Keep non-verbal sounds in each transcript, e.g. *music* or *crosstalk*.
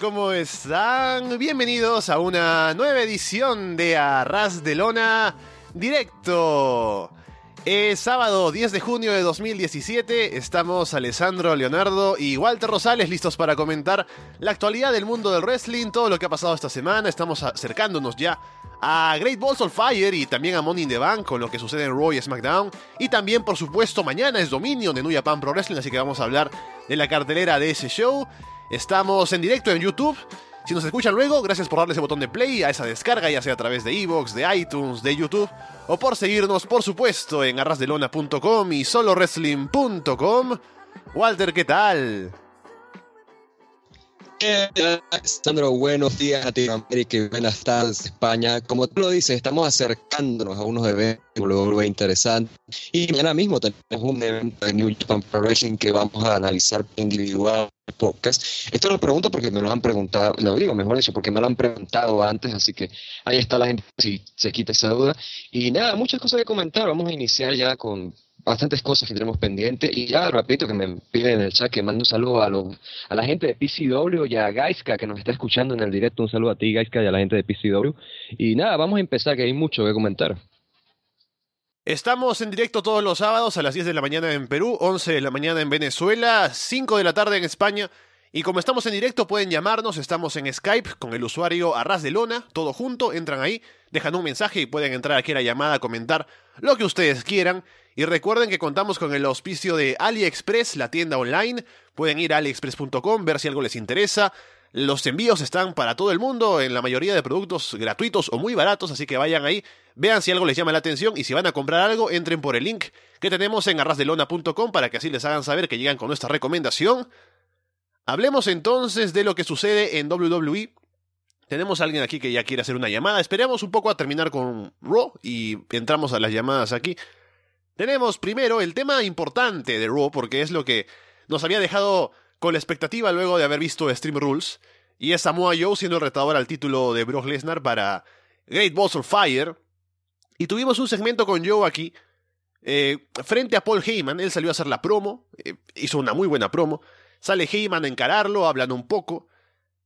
¿cómo están? Bienvenidos a una nueva edición de Arras de Lona Directo. Es sábado 10 de junio de 2017, estamos Alessandro, Leonardo y Walter Rosales listos para comentar la actualidad del mundo del wrestling, todo lo que ha pasado esta semana, estamos acercándonos ya a Great Balls of Fire y también a Money in the Bank con lo que sucede en Raw y SmackDown. Y también, por supuesto, mañana es Dominion de New Japan Pro Wrestling, así que vamos a hablar de la cartelera de ese show. Estamos en directo en YouTube. Si nos escuchan luego, gracias por darle ese botón de play a esa descarga, ya sea a través de Evox, de iTunes, de YouTube, o por seguirnos, por supuesto, en arrasdelona.com y solowrestling.com. Walter, ¿qué tal? Sandro, buenos días Latinoamérica y buenas tardes España. Como tú lo dices, estamos acercándonos a unos eventos interesantes y mañana mismo tenemos un evento de New Japan Pro que vamos a analizar individual podcast. Esto lo pregunto porque me lo han preguntado, lo digo mejor dicho, porque me lo han preguntado antes, así que ahí está la gente si se quita esa duda. Y nada, muchas cosas que comentar. Vamos a iniciar ya con bastantes cosas que tenemos pendientes. Y ya, rapidito, que me piden en el chat que mando un saludo a, a la gente de PCW y a Gaiska que nos está escuchando en el directo. Un saludo a ti, Gaiska, y a la gente de PCW. Y nada, vamos a empezar, que hay mucho que comentar. Estamos en directo todos los sábados a las 10 de la mañana en Perú, 11 de la mañana en Venezuela, 5 de la tarde en España. Y como estamos en directo, pueden llamarnos. Estamos en Skype con el usuario Arras de Lona, todo junto. Entran ahí, dejan un mensaje y pueden entrar aquí a la llamada comentar lo que ustedes quieran. Y recuerden que contamos con el auspicio de AliExpress, la tienda online. Pueden ir a aliexpress.com, ver si algo les interesa. Los envíos están para todo el mundo, en la mayoría de productos gratuitos o muy baratos, así que vayan ahí, vean si algo les llama la atención y si van a comprar algo, entren por el link que tenemos en arrasdelona.com para que así les hagan saber que llegan con nuestra recomendación. Hablemos entonces de lo que sucede en WWE. Tenemos a alguien aquí que ya quiere hacer una llamada. Esperemos un poco a terminar con Raw y entramos a las llamadas aquí. Tenemos primero el tema importante de Raw, porque es lo que nos había dejado con la expectativa luego de haber visto Stream Rules, y es Samoa Joe siendo el retador al título de Brock Lesnar para Great Balls of Fire. Y tuvimos un segmento con Joe aquí, eh, frente a Paul Heyman, él salió a hacer la promo, eh, hizo una muy buena promo, sale Heyman a encararlo, hablan un poco,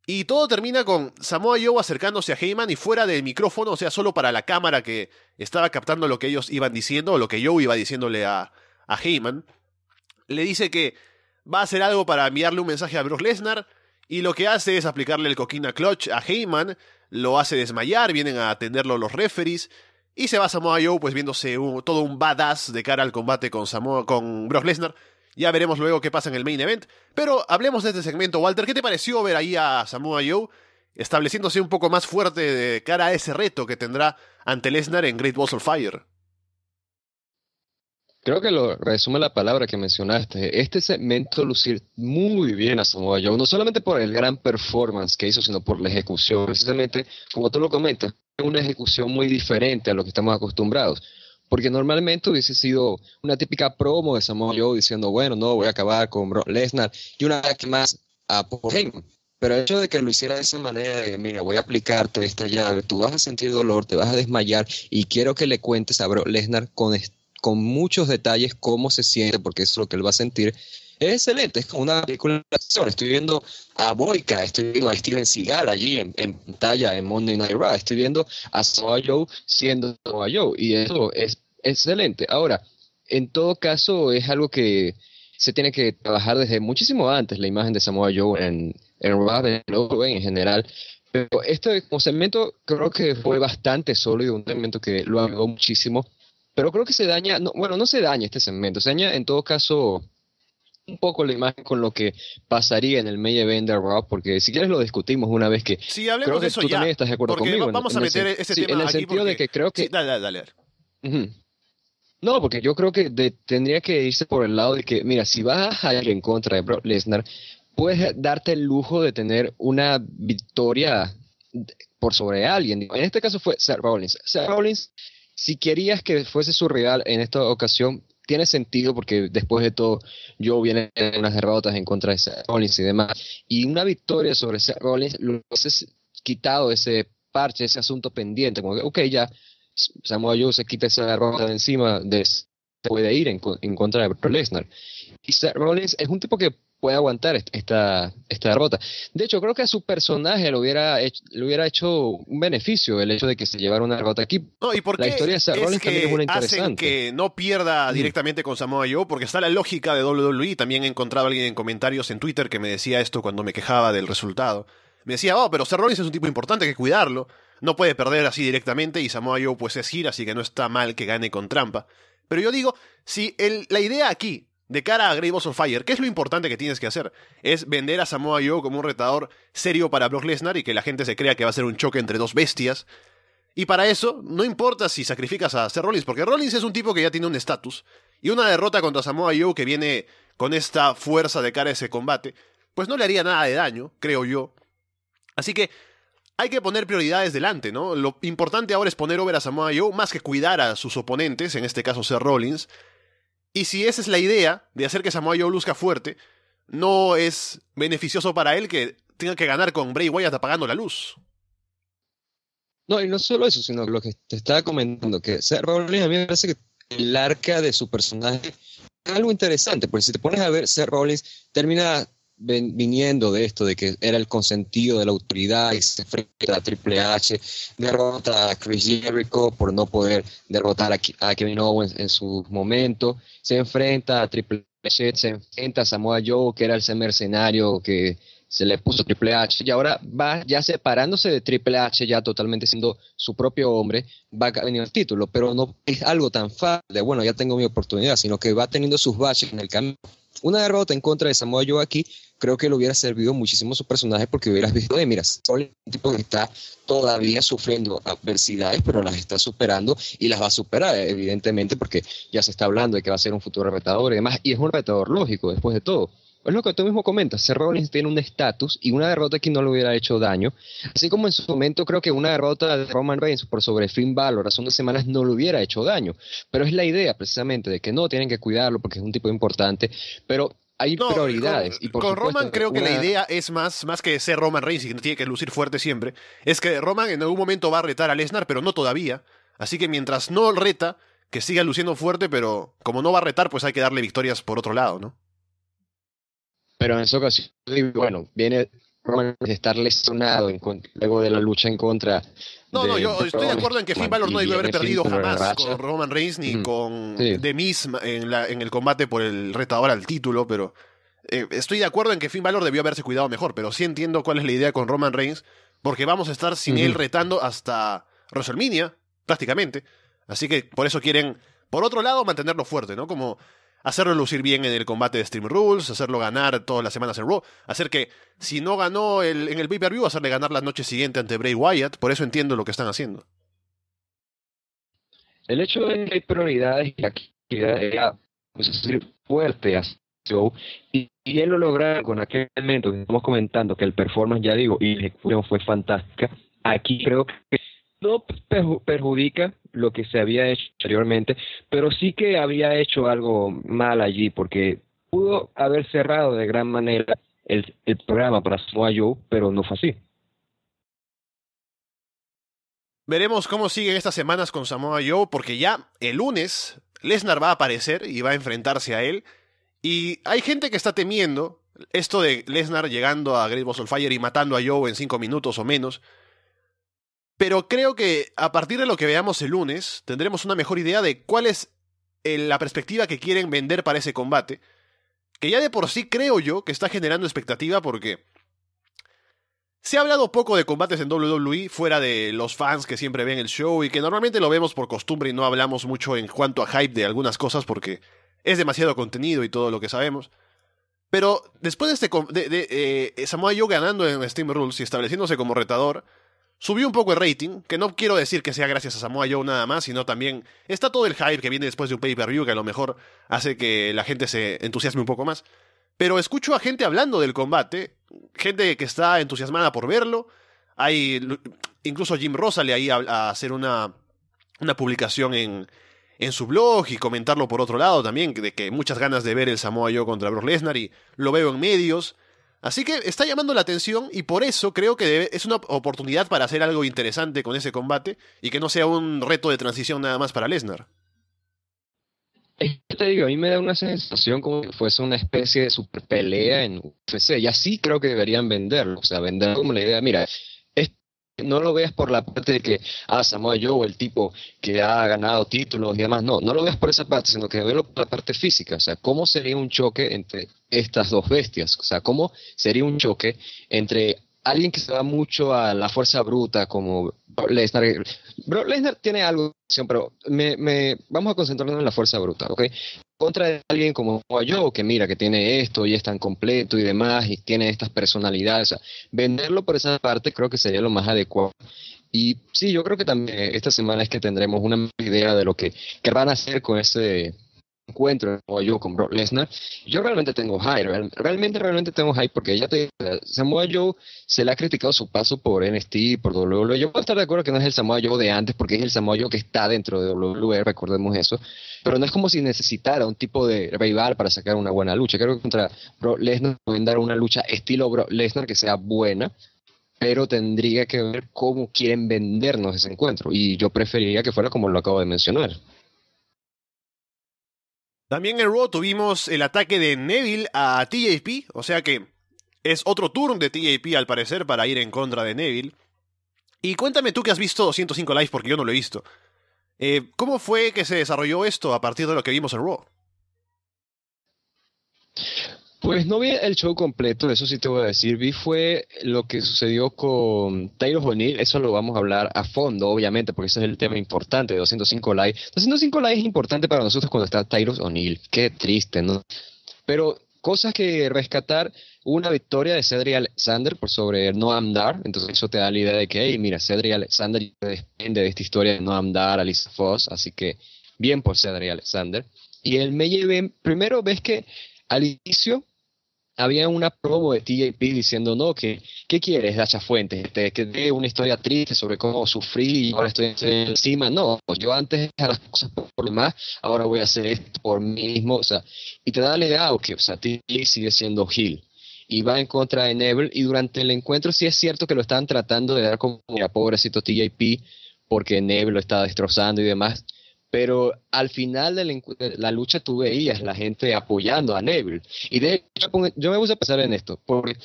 y todo termina con Samoa Joe acercándose a Heyman y fuera del micrófono, o sea, solo para la cámara que estaba captando lo que ellos iban diciendo, o lo que Joe iba diciéndole a, a Heyman. Le dice que va a hacer algo para enviarle un mensaje a Brock Lesnar, y lo que hace es aplicarle el coquina clutch a Heyman, lo hace desmayar, vienen a atenderlo los referees, y se va Samoa Joe pues viéndose todo un badass de cara al combate con, Samoa, con Brock Lesnar, ya veremos luego qué pasa en el main event. Pero hablemos de este segmento, Walter. ¿Qué te pareció ver ahí a Samoa Joe estableciéndose un poco más fuerte de cara a ese reto que tendrá ante Lesnar en Great Balls of Fire? Creo que lo resume la palabra que mencionaste. Este segmento lucir muy bien a Samoa Joe, no solamente por el gran performance que hizo, sino por la ejecución. Precisamente, como tú lo comentas, una ejecución muy diferente a lo que estamos acostumbrados. Porque normalmente hubiese sido una típica promo de Samoa Joe diciendo, bueno, no, voy a acabar con Brock Lesnar y una vez más a Paul. Pero el hecho de que lo hiciera de esa manera, de, mira, voy a aplicarte esta llave, tú vas a sentir dolor, te vas a desmayar y quiero que le cuentes a Brock Lesnar con, con muchos detalles cómo se siente, porque eso es lo que él va a sentir, es excelente, es como una película de acción. Estoy viendo a Boyka, estoy viendo a Steven Seagal allí en, pantalla en Monday Night Raw, estoy viendo a Samoa Joe siendo Samoa Joe, y eso es excelente. Ahora, en todo caso, es algo que se tiene que trabajar desde muchísimo antes, la imagen de Samoa Joe en, en Raw, en general. Pero este segmento creo que fue bastante sólido, un segmento que lo ayudó muchísimo. Pero creo que se daña, no, bueno, no se daña este segmento, se daña en todo caso un poco la imagen con lo que pasaría en el main event de Raw, porque si quieres lo discutimos una vez que. Sí, hablemos de eso tú ya. también estás de acuerdo conmigo. Vamos a meter ese tema En el aquí sentido de que creo que. Sí, dale, dale, dale. No, porque yo creo que tendría que irse por el lado de que, mira, si vas a ir en contra de Brock Lesnar, puedes darte el lujo de tener una victoria por sobre alguien. En este caso fue Seth Rollins. Seth Rollins, si querías que fuese su rival en esta ocasión, tiene sentido porque después de todo yo viene en unas derrotas en contra de Seth Rollins y demás. Y una victoria sobre Seth Rollins lo has quitado ese parche, ese asunto pendiente, como que, ok, ya Samoa Joe se quita esa derrota de encima, de, se puede ir en, contra de Brock Lesnar. Y Seth Rollins es un tipo que puede aguantar esta, esta derrota. De hecho, creo que a su personaje le hubiera, hecho, le hubiera hecho un beneficio el hecho de que se llevara una derrota aquí. No, y porque la historia de Seth Rollins también es una interesante. Hacen que no pierda directamente con Samoa Joe, porque está la lógica de WWE. También he encontrado a alguien en comentarios en Twitter que me decía esto cuando me quejaba del resultado. Me decía, oh, pero Seth Rollins es un tipo importante, hay que cuidarlo. No puede perder así directamente y Samoa Joe pues es gira, así que no está mal que gane con trampa. Pero yo digo, si la idea aquí de cara a Great Balls of Fire, ¿qué es lo importante que tienes que hacer? Es vender a Samoa Joe como un retador serio para Brock Lesnar y que la gente se crea que va a ser un choque entre dos bestias. Y para eso, no importa si sacrificas a Seth Rollins, porque Rollins es un tipo que ya tiene un estatus. Y una derrota contra Samoa Joe que viene con esta fuerza de cara a ese combate, pues no le haría nada de daño, creo yo. Así que hay que poner prioridades delante, ¿no? Lo importante ahora es poner over a Samoa Joe más que cuidar a sus oponentes, en este caso Seth Rollins. Y si esa es la idea de hacer que Samoa Joe luzca fuerte, no es beneficioso para él que tenga que ganar con Bray Wyatt apagando la luz. No, y no solo eso, sino lo que te estaba comentando, que Seth Rollins a mí me parece que el arca de su personaje es algo interesante, porque si te pones a ver, Seth Rollins termina viniendo de esto, de que era el consentido de la autoridad y se enfrenta a Triple H, derrota a Chris Jericho por no poder derrotar a, Kevin Owens en su momento, se enfrenta a Triple H, se enfrenta a Samoa Joe, que era ese mercenario que se le puso Triple H y ahora va ya separándose de Triple H, ya totalmente siendo su propio hombre, va a venir el título, pero no es algo tan fácil de, bueno, ya tengo mi oportunidad, sino que va teniendo sus baches en el camino. Una derrota en contra de Samoa Joe aquí creo que le hubiera servido muchísimo su personaje porque hubieras visto, de, mira, soy un tipo que está todavía sufriendo adversidades, pero las está superando y las va a superar, evidentemente, porque ya se está hablando de que va a ser un futuro retador y demás, y es un retador lógico, después de todo. Es lo que tú mismo comentas, Seth Rollins tiene un estatus y una derrota aquí no le hubiera hecho daño, así como en su momento creo que una derrota de Roman Reigns por sobre Finn Balor hace unas semanas no le hubiera hecho daño, pero es la idea precisamente de que no tienen que cuidarlo porque es un tipo importante, pero hay prioridades. Con, y con Roman creo que la idea es más, más que ser Roman Reigns y que tiene que lucir fuerte siempre, es que Roman en algún momento va a retar a Lesnar, pero no todavía. Así que mientras no reta, que siga luciendo fuerte, pero como no va a retar, pues hay que darle victorias por otro lado, ¿no? Pero en esa ocasión, bueno, viene Roman de estar lesionado luego de la lucha en contra no, no, yo estoy de acuerdo en que Finn Balor no debió haber perdido jamás con Roman Reigns ni con The Miz en, en, el combate por el retador al título, pero eh, estoy de acuerdo en que Finn Balor debió haberse cuidado mejor, pero sí entiendo cuál es la idea con Roman Reigns, porque vamos a estar sin él retando hasta WrestleMania, prácticamente. Así que por eso quieren, por otro lado, mantenerlo fuerte, ¿no? Como hacerlo lucir bien en el combate de Stream Rules, hacerlo ganar todas las semanas en Raw, hacer que si no ganó el, en el pay-per-view, hacerle ganar la noche siguiente ante Bray Wyatt, por eso entiendo lo que están haciendo. El hecho de que hay prioridades y aquí era pues, fuerte a show y, y, él lo lograron con aquel momento que estamos comentando que el performance, ya digo, y la ejecución fue fantástica. Aquí creo que no perjudica lo que se había hecho anteriormente, pero sí que había hecho algo mal allí, porque pudo haber cerrado de gran manera el, programa para Samoa Joe, pero no fue así. Veremos cómo siguen estas semanas con Samoa Joe, porque ya el lunes Lesnar va a aparecer y va a enfrentarse a él. Y hay gente que está temiendo esto de Lesnar llegando a Great Balls of Fire y matando a Joe en cinco minutos o menos. Pero creo que a partir de lo que veamos el lunes, tendremos una mejor idea de cuál es la perspectiva que quieren vender para ese combate. Que ya de por sí creo yo que está generando expectativa porque se ha hablado poco de combates en WWE fuera de los fans que siempre ven el show y que normalmente lo vemos por costumbre y no hablamos mucho en cuanto a hype de algunas cosas porque es demasiado contenido y todo lo que sabemos. Pero después de este de, de eh, Samoa Joe ganando en Steam Rules y estableciéndose como retador, Subió un poco el rating, que no quiero decir que sea gracias a Samoa Joe nada más, sino también está todo el hype que viene después de un pay-per-view que a lo mejor hace que la gente se entusiasme un poco más. Pero escucho a gente hablando del combate, gente que está entusiasmada por verlo. Hay incluso Jim Rosa le ahí a, hacer una, una publicación en, en su blog y comentarlo por otro lado también, de que muchas ganas de ver el Samoa Joe contra Brock Lesnar y lo veo en medios. Así que está llamando la atención y por eso creo que es una oportunidad para hacer algo interesante con ese combate y que no sea un reto de transición nada más para Lesnar. Es que te digo, a mí me da una sensación como si fuese una especie de super pelea en UFC. Y así creo que deberían venderlo. O sea, vender como la idea, mira, no lo veas por la parte de que, ah, Samoa Joe, el tipo que ha ganado títulos y demás. No, no lo veas por esa parte, sino que velo por la parte física. O sea, ¿cómo sería un choque entre estas dos bestias? O sea, ¿cómo sería un choque entre alguien que se va mucho a la fuerza bruta como Lesnar. Bro, Lesnar tiene algo, pero me, vamos a concentrarnos en la fuerza bruta, ¿ok? Contra alguien como yo, que mira, que tiene esto y es tan completo y demás, y tiene estas personalidades. O sea, venderlo por esa parte creo que sería lo más adecuado. Y sí, yo creo que también esta semana es que tendremos una idea de lo que van a hacer con ese encuentro yo con Brock Lesnar, yo realmente tengo hype, realmente, realmente tengo hype porque ya te Samoa Joe se le ha criticado su paso por NXT, por WWE, yo puedo estar de acuerdo que no es el Samoa Joe de antes porque es el Samoa Joe que está dentro de WWE, recordemos eso, pero no es como si necesitara un tipo de rival para sacar una buena lucha, creo que contra Brock Lesnar pueden dar una lucha estilo Brock Lesnar que sea buena, pero tendría que ver cómo quieren vendernos ese encuentro y yo preferiría que fuera como lo acabo de mencionar. También en Raw tuvimos el ataque de Neville a TJP, o sea que es otro turno de TJP al parecer para ir en contra de Neville. Y cuéntame tú que has visto 105 Live porque yo no lo he visto. Eh, ¿Cómo fue que se desarrolló esto a partir de lo que vimos en Raw? Pues no vi el show completo, eso sí te voy a decir. Vi fue lo que sucedió con Taylor O'Neill, eso lo vamos a hablar a fondo, obviamente, porque ese es el tema importante de 205 Live. 205 Live es importante para nosotros cuando está Taylor O'Neill, qué triste, ¿no? Pero cosas que rescatar, una victoria de Cedric Alexander por sobre Noam Dar, entonces eso te da la idea de que, hey, mira, Cedric Alexander depende de esta historia de Noam Dar, Alice Foss, así que bien por Cedric Alexander. Y el me primero ves que al inicio había una promo de TJP diciendo, no, que, ¿qué quieres, Dacha Fuentes? ¿Te, que dé una historia triste sobre cómo sufrí y ahora estoy encima. No, yo antes hacía las cosas por, lo ahora voy a hacer esto por mí mismo. O sea, y te da la idea, ok, o sea, TJP sigue siendo Hill. Y va en contra de Neville. Y durante el encuentro sí es cierto que lo estaban tratando de dar como, mira, pobrecito TJP, porque Neville lo estaba destrozando y demás pero al final de la, lucha tú veías la gente apoyando a Neville. Y de hecho, yo me puse a pensar en esto, porque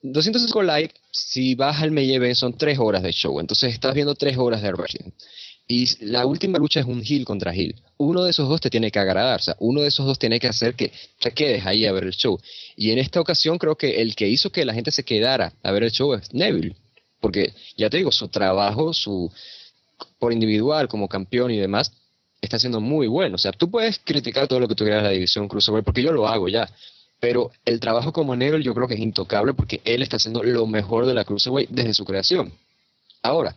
205 likes, si vas al Meye son tres horas de show, entonces estás viendo tres horas de wrestling. Y la última lucha es un heel contra heel. Uno de esos dos te tiene que agradar, o sea, uno de esos dos tiene que hacer que te quedes ahí a ver el show. Y en esta ocasión creo que el que hizo que la gente se quedara a ver el show es Neville, porque ya te digo, su trabajo, su por individual como campeón y demás, está siendo muy bueno. O sea, tú puedes criticar todo lo que tú quieras la división Cruiserweight, porque yo lo hago ya. Pero el trabajo como Neville yo creo que es intocable porque él está haciendo lo mejor de la Cruiserweight desde su creación. Ahora,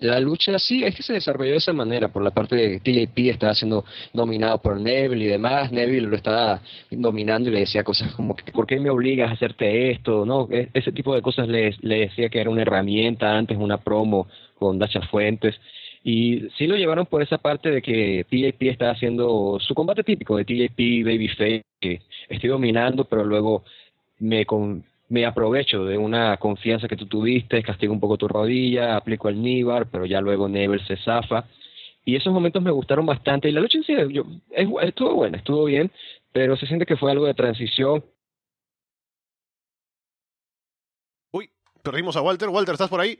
la lucha sí es que se desarrolló de esa manera, por la parte de TJP estaba siendo dominado por Neville y demás, Neville lo estaba dominando y le decía cosas como, ¿por qué me obligas a hacerte esto? no e, Ese tipo de cosas le, le decía que era una herramienta antes, una promo con Dacha Fuentes. Y sí lo llevaron por esa parte de que TJP está haciendo su combate típico de TJP, Babyface, que estoy dominando, pero luego me, me aprovecho de una confianza que tú tuviste, castigo un poco tu rodilla, aplico el Nibar, pero ya luego Neville se zafa. Y esos momentos me gustaron bastante. Y la lucha en sí estuvo buena, estuvo bien, pero se siente que fue algo de transición. Uy, perdimos a Walter. Walter, ¿estás por ahí?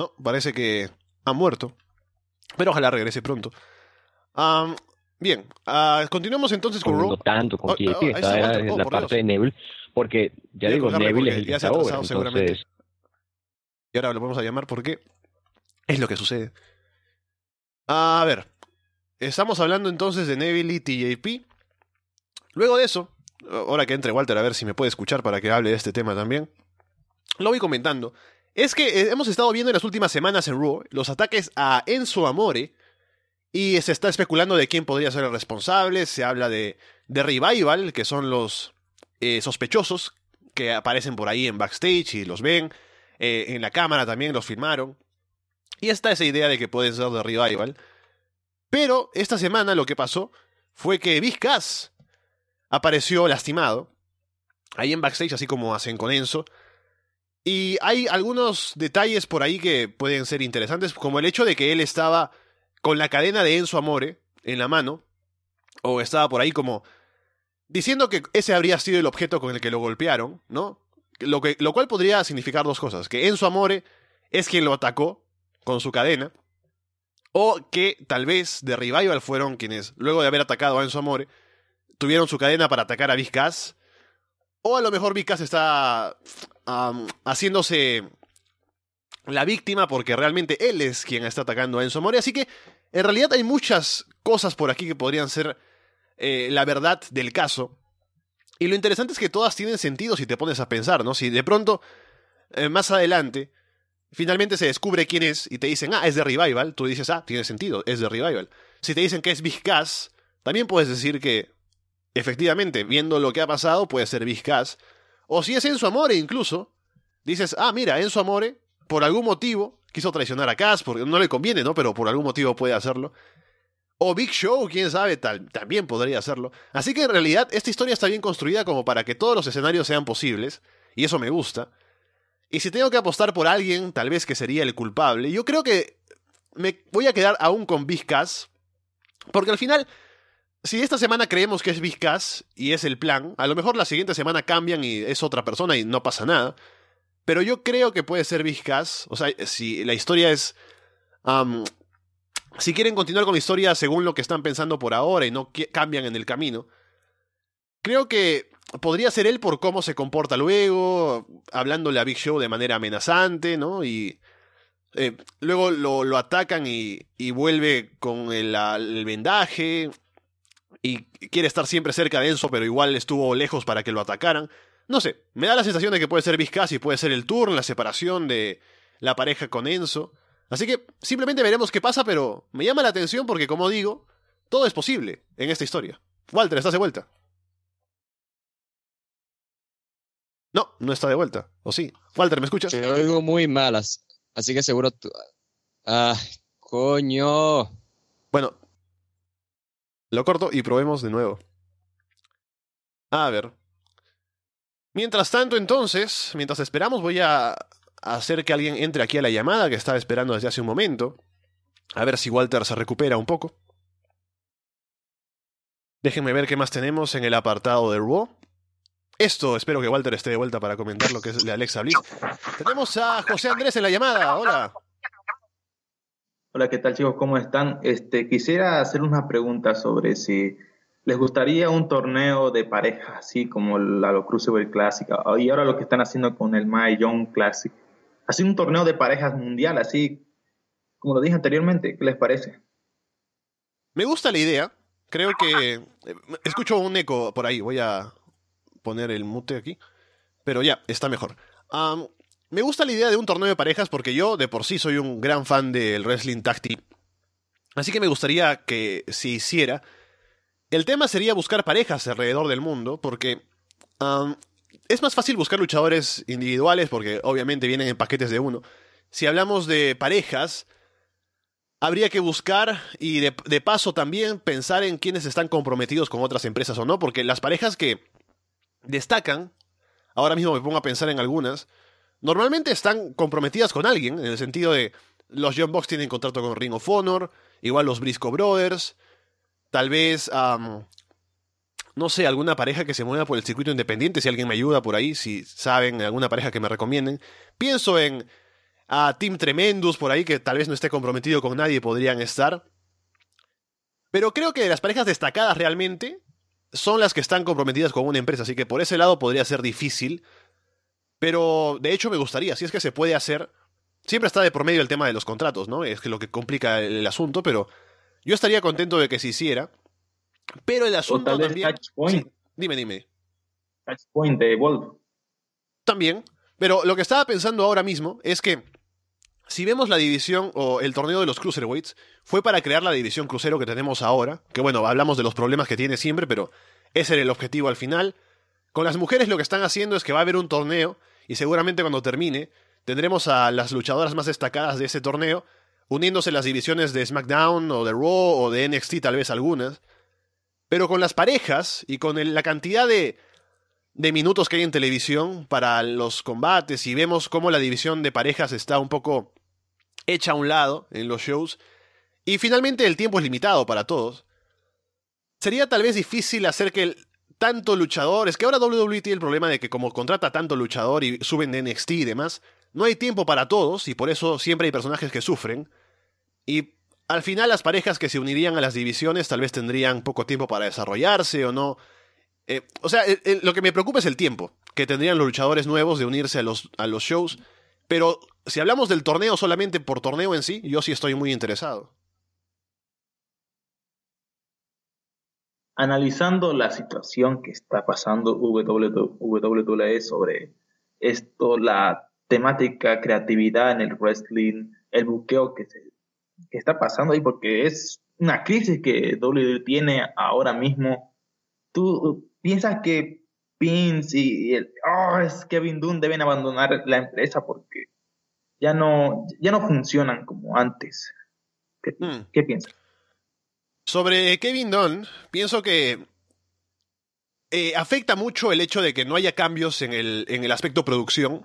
No, parece que ha muerto. Pero ojalá regrese pronto. bien, uh, continuamos entonces con Raw. tanto con oh, oh, oh, la parte de Neville, porque ya digo, Neville es el que ahora, seguramente. Y ahora lo vamos a llamar porque es lo que sucede. A ver, estamos hablando entonces de Neville y TJP. Luego de eso, ahora que entre Walter a ver si me puede escuchar para que hable de este tema también, lo voy comentando. Es que eh, hemos estado viendo en las últimas semanas en Raw los ataques a Enzo Amore y se está especulando de quién podría ser el responsable. Se habla de, de Revival, que son los eh, sospechosos que aparecen por ahí en backstage y los ven. Eh, en la cámara también los filmaron. Y está esa idea de que pueden ser de Revival. Pero esta semana lo que pasó fue que Big apareció lastimado. Ahí en backstage, así como hacen con Enzo. Y hay algunos detalles por ahí que pueden ser interesantes, como el hecho de que él estaba con la cadena de Enzo Amore en la mano, o estaba por ahí como diciendo que ese habría sido el objeto con el que lo golpearon, ¿no? Lo, que, lo cual podría significar dos cosas, que Enzo Amore es quien lo atacó con su cadena, o que tal vez de Revival fueron quienes, luego de haber atacado a Enzo Amore, tuvieron su cadena para atacar a Vizcas, o a lo mejor Vizcas está haciéndose la víctima porque realmente él es quien está atacando a Enzo Amore, así que en realidad hay muchas cosas por aquí que podrían ser eh, la verdad del caso. Y lo interesante es que todas tienen sentido si te pones a pensar, ¿no? Si de pronto, eh, más adelante, finalmente se descubre quién es y te dicen, ah, es de Revival, tú dices, ah, tiene sentido, es de Revival. Si te dicen que es Vizcas, también puedes decir que, efectivamente, viendo lo que ha pasado, puede ser Vizcas. O si es Enzo Amore incluso, dices, ah, mira, Enzo Amore, por algún motivo, quiso traicionar a Cass, porque no le conviene, ¿no? Pero por algún motivo puede hacerlo. O Big Show, quién sabe, tal, también podría hacerlo. Así que en realidad esta historia está bien construida como para que todos los escenarios sean posibles, y eso me gusta. Y si tengo que apostar por alguien, tal vez que sería el culpable, yo creo que me voy a quedar aún con Big Cass, porque al final, si esta semana creemos que es Big Cass y es el plan, a lo mejor la siguiente semana cambian y es otra persona y no pasa nada. Pero yo creo que puede ser Big Cass, o sea, si la historia es si quieren continuar con la historia según lo que están pensando por ahora y no cambian en el camino, creo que podría ser él por cómo se comporta luego, hablándole a Big Show de manera amenazante, ¿no? Y eh, luego lo, atacan y, vuelve con el, el, vendaje y quiere estar siempre cerca de Enzo, pero igual estuvo lejos para que lo atacaran. No sé, me da la sensación de que puede ser Vizcas y puede ser el turn, la separación de la pareja con Enzo. Así que simplemente veremos qué pasa, pero me llama la atención porque, como digo, todo es posible en esta historia. Walter, ¿estás de vuelta? No, no está de vuelta. ¿O sí? Walter, ¿me escuchas? Te oigo muy malas, así que seguro tú... ¡Ah, coño! Bueno, lo corto y probemos de nuevo. A ver. Mientras tanto, entonces, mientras esperamos, voy a hacer que alguien entre aquí a la llamada que estaba esperando desde hace un momento. A ver si Walter se recupera un poco. Déjenme ver qué más tenemos en el apartado de Raw. Esto, espero que Walter esté de vuelta para comentar lo que es de Alexa Bliss. Tenemos a José Andrés en la llamada. Hola. Hola, ¿qué tal chicos? ¿Cómo están? Este, quisiera hacer una pregunta sobre si les gustaría un torneo de pareja, así como la Crucible Classic, y ahora lo que están haciendo con el My Young Classic así un torneo de parejas mundial, así como lo dije anteriormente. ¿Qué les parece? Me gusta la idea. Creo que... Eh, escucho un eco por ahí. Voy a poner el mute aquí. Pero ya, está mejor. Me gusta la idea de un torneo de parejas porque yo de por sí soy un gran fan del wrestling tag Así que me gustaría que se hiciera. El tema sería buscar parejas alrededor del mundo porque es más fácil buscar luchadores individuales porque obviamente vienen en paquetes de uno. Si hablamos de parejas, habría que buscar y de, paso también pensar en quienes están comprometidos con otras empresas o no, porque las parejas que destacan, ahora mismo me pongo a pensar en algunas, normalmente están comprometidas con alguien, en el sentido de los John Box tienen contrato con Ring of Honor, igual los Briscoe Brothers, tal vez no sé, alguna pareja que se mueva por el circuito independiente, si alguien me ayuda por ahí, si saben alguna pareja que me recomienden. Pienso en a Team Tremendous por ahí, que tal vez no esté comprometido con nadie, podrían estar. Pero creo que las parejas destacadas realmente son las que están comprometidas con una empresa, así que por ese lado podría ser difícil. Pero de hecho me gustaría, si es que se puede hacer. Siempre está de por medio el tema de los contratos, ¿no? Es que lo que complica el asunto, pero yo estaría contento de que se hiciera. Pero el asunto también. dime, dime. Touchpoint de Wolf. También. Pero lo que estaba pensando ahora mismo es que si vemos la división o el torneo de los Cruiserweights, fue para crear la división crucero que tenemos ahora. Que bueno, hablamos de los problemas que tiene siempre, pero ese era el objetivo al final. Con las mujeres lo que están haciendo es que va a haber un torneo y seguramente cuando termine tendremos a las luchadoras más destacadas de ese torneo uniéndose las divisiones de SmackDown o de Raw o de NXT tal vez algunas. Pero con las parejas y con la cantidad de, de minutos que hay en televisión para los combates y vemos cómo la división de parejas está un poco hecha a un lado en los shows. Y finalmente el tiempo es limitado para todos. sería tal vez difícil hacer que tanto luchador, es que ahora WWE tiene el problema de que como contrata tanto luchador y suben de NXT y demás, no hay tiempo para todos y por eso siempre hay personajes que sufren. Y al final las parejas que se unirían a las divisiones tal vez tendrían poco tiempo para desarrollarse o no. Eh, o sea, lo que me preocupa es el tiempo que tendrían los luchadores nuevos de unirse a los, a los shows. Pero si hablamos del torneo solamente por torneo en sí, yo sí estoy muy interesado. Analizando la situación que está pasando WWE sobre esto, la temática, creatividad en el wrestling, el buqueo que, se, que está pasando ahí, porque es una crisis que WWE tiene ahora mismo. ¿Tú piensas que Vince y el, oh, es Kevin Dunn deben abandonar la empresa porque ya no, ya no funcionan como antes? ¿Qué, hmm. ¿qué piensas? Sobre Kevin Dunn, pienso que eh, afecta mucho el hecho de que no haya cambios en el, en el aspecto producción,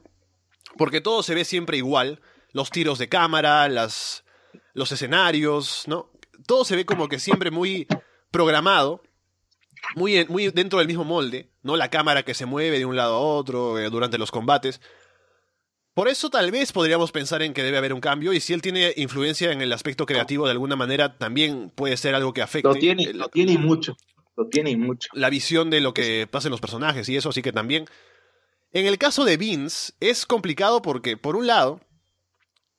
porque todo se ve siempre igual, los tiros de cámara, las, los escenarios, ¿no? Todo se ve como que siempre muy programado, muy, muy dentro del mismo molde, ¿no? La cámara que se mueve de un lado a otro eh, durante los combates. Por eso tal vez podríamos pensar en que debe haber un cambio y si él tiene influencia en el aspecto creativo de alguna manera, también puede ser algo que afecte. Lo tiene, lo tiene mucho, lo tiene mucho. La visión de lo que pasa en los personajes y eso, así que también. En el caso de Vince es complicado porque, por un lado,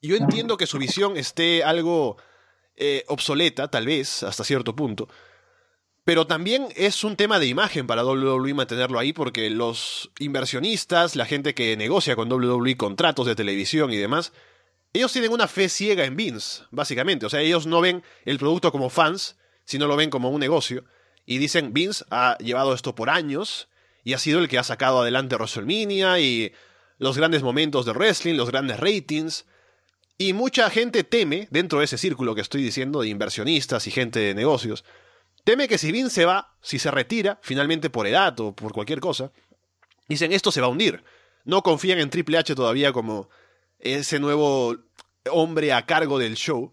yo entiendo que su visión esté algo eh, obsoleta, tal vez, hasta cierto punto. Pero también es un tema de imagen para WWE mantenerlo ahí porque los inversionistas, la gente que negocia con WWE contratos de televisión y demás, ellos tienen una fe ciega en Vince, básicamente. O sea, ellos no ven el producto como fans, sino lo ven como un negocio. Y dicen, Vince ha llevado esto por años y ha sido el que ha sacado adelante WrestleMania y los grandes momentos de wrestling, los grandes ratings. Y mucha gente teme, dentro de ese círculo que estoy diciendo, de inversionistas y gente de negocios, Teme que si Vince se va, si se retira, finalmente por edad o por cualquier cosa, dicen esto se va a hundir. No confían en Triple H todavía como ese nuevo hombre a cargo del show.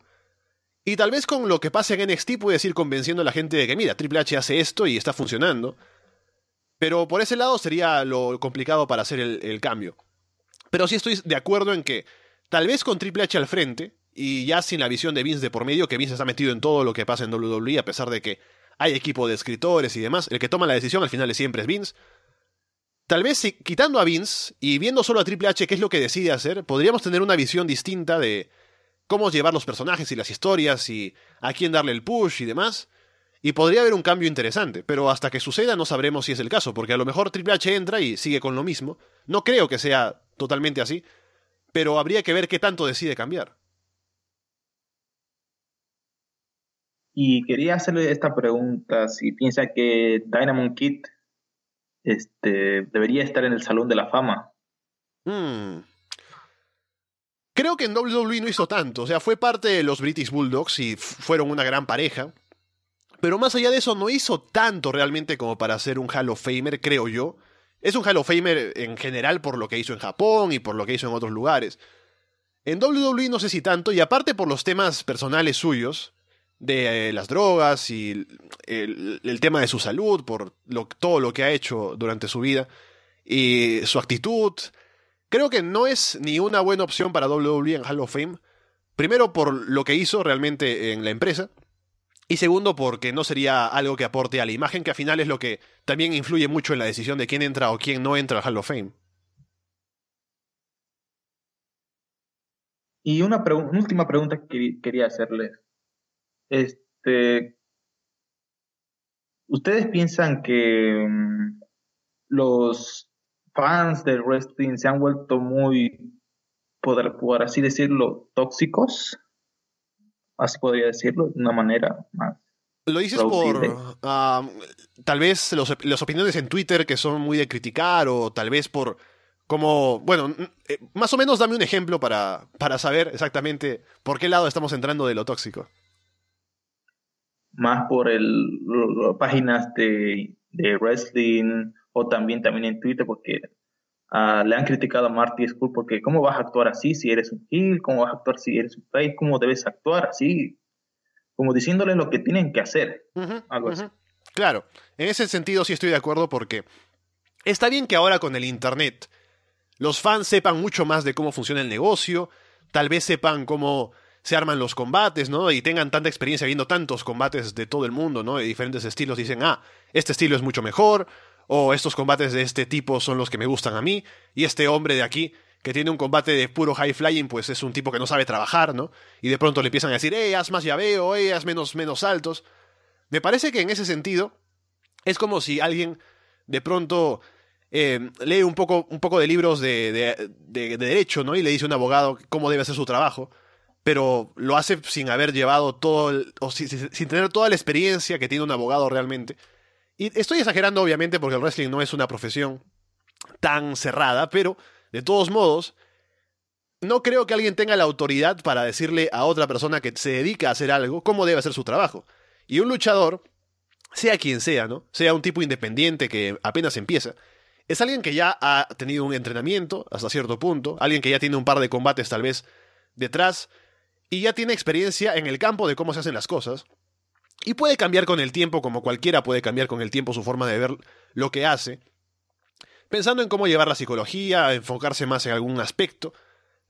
Y tal vez con lo que pase en NXT puedes ir convenciendo a la gente de que mira, Triple H hace esto y está funcionando. Pero por ese lado sería lo complicado para hacer el, el cambio. Pero sí estoy de acuerdo en que tal vez con Triple H al frente, y ya sin la visión de Vince de por medio, que Vince está metido en todo lo que pasa en WWE, a pesar de que hay equipo de escritores y demás, el que toma la decisión al final siempre es Vince. Tal vez si, quitando a Vince y viendo solo a Triple H qué es lo que decide hacer, podríamos tener una visión distinta de cómo llevar los personajes y las historias y a quién darle el push y demás. Y podría haber un cambio interesante, pero hasta que suceda no sabremos si es el caso, porque a lo mejor Triple H entra y sigue con lo mismo. No creo que sea totalmente así, pero habría que ver qué tanto decide cambiar. Y quería hacerle esta pregunta, si piensa que Dynamon Kid este, debería estar en el Salón de la Fama. Hmm. Creo que en WWE no hizo tanto, o sea, fue parte de los British Bulldogs y fueron una gran pareja. Pero más allá de eso, no hizo tanto realmente como para ser un Hall of Famer, creo yo. Es un Hall of Famer en general por lo que hizo en Japón y por lo que hizo en otros lugares. En WWE no sé si tanto, y aparte por los temas personales suyos, de eh, las drogas y el, tema de su salud, por todo lo que ha hecho durante su vida y su actitud. Creo que no es ni una buena opción para WWE en Hall of Fame. Primero por lo que hizo realmente en la empresa. Y segundo porque no sería algo que aporte a la imagen, que al final es lo que también influye mucho en la decisión de quién entra o quién no entra al Hall of Fame. Y una, una última pregunta que quería hacerle. Este, ¿Ustedes piensan que mm, los fans del wrestling se han vuelto muy, por, así decirlo, tóxicos? Así podría decirlo, de una manera más. Lo dices por tal vez los, las opiniones en Twitter que son muy de criticar o tal vez por como, bueno, eh, más o menos dame un ejemplo para, para saber exactamente por qué lado estamos entrando de lo tóxico más por el, páginas de, de, wrestling o también, también en Twitter porque uh, le han criticado a Marty School porque cómo vas a actuar así si eres un heel, cómo vas a actuar si eres un face, cómo debes actuar así, como diciéndole lo que tienen que hacer, algo así. Claro, en ese sentido sí estoy de acuerdo porque está bien que ahora con el Internet los fans sepan mucho más de cómo funciona el negocio, tal vez sepan cómo se arman los combates, ¿no? Y tengan tanta experiencia viendo tantos combates de todo el mundo, ¿no? De diferentes estilos, dicen, ah, este estilo es mucho mejor, o estos combates de este tipo son los que me gustan a mí, y este hombre de aquí, que tiene un combate de puro high flying, pues es un tipo que no sabe trabajar, ¿no? Y de pronto le empiezan a decir, eh, haz más llaveo, eh, haz menos, menos saltos. Me parece que en ese sentido es como si alguien de pronto eh, lee un poco, un poco de libros de, de, derecho, ¿no? Y le dice a un abogado cómo debe hacer su trabajo, pero lo hace sin haber llevado todo, o sin, tener toda la experiencia que tiene un abogado realmente. Y estoy exagerando, obviamente, porque el wrestling no es una profesión tan cerrada, pero de todos modos, no creo que alguien tenga la autoridad para decirle a otra persona que se dedica a hacer algo cómo debe hacer su trabajo. Y un luchador, sea quien sea, ¿no? Sea un tipo independiente que apenas empieza, es alguien que ya ha tenido un entrenamiento hasta cierto punto, alguien que ya tiene un par de combates tal vez detrás, y ya tiene experiencia en el campo de cómo se hacen las cosas, y puede cambiar con el tiempo como cualquiera puede cambiar con el tiempo su forma de ver lo que hace, pensando en cómo llevar la psicología, enfocarse más en algún aspecto,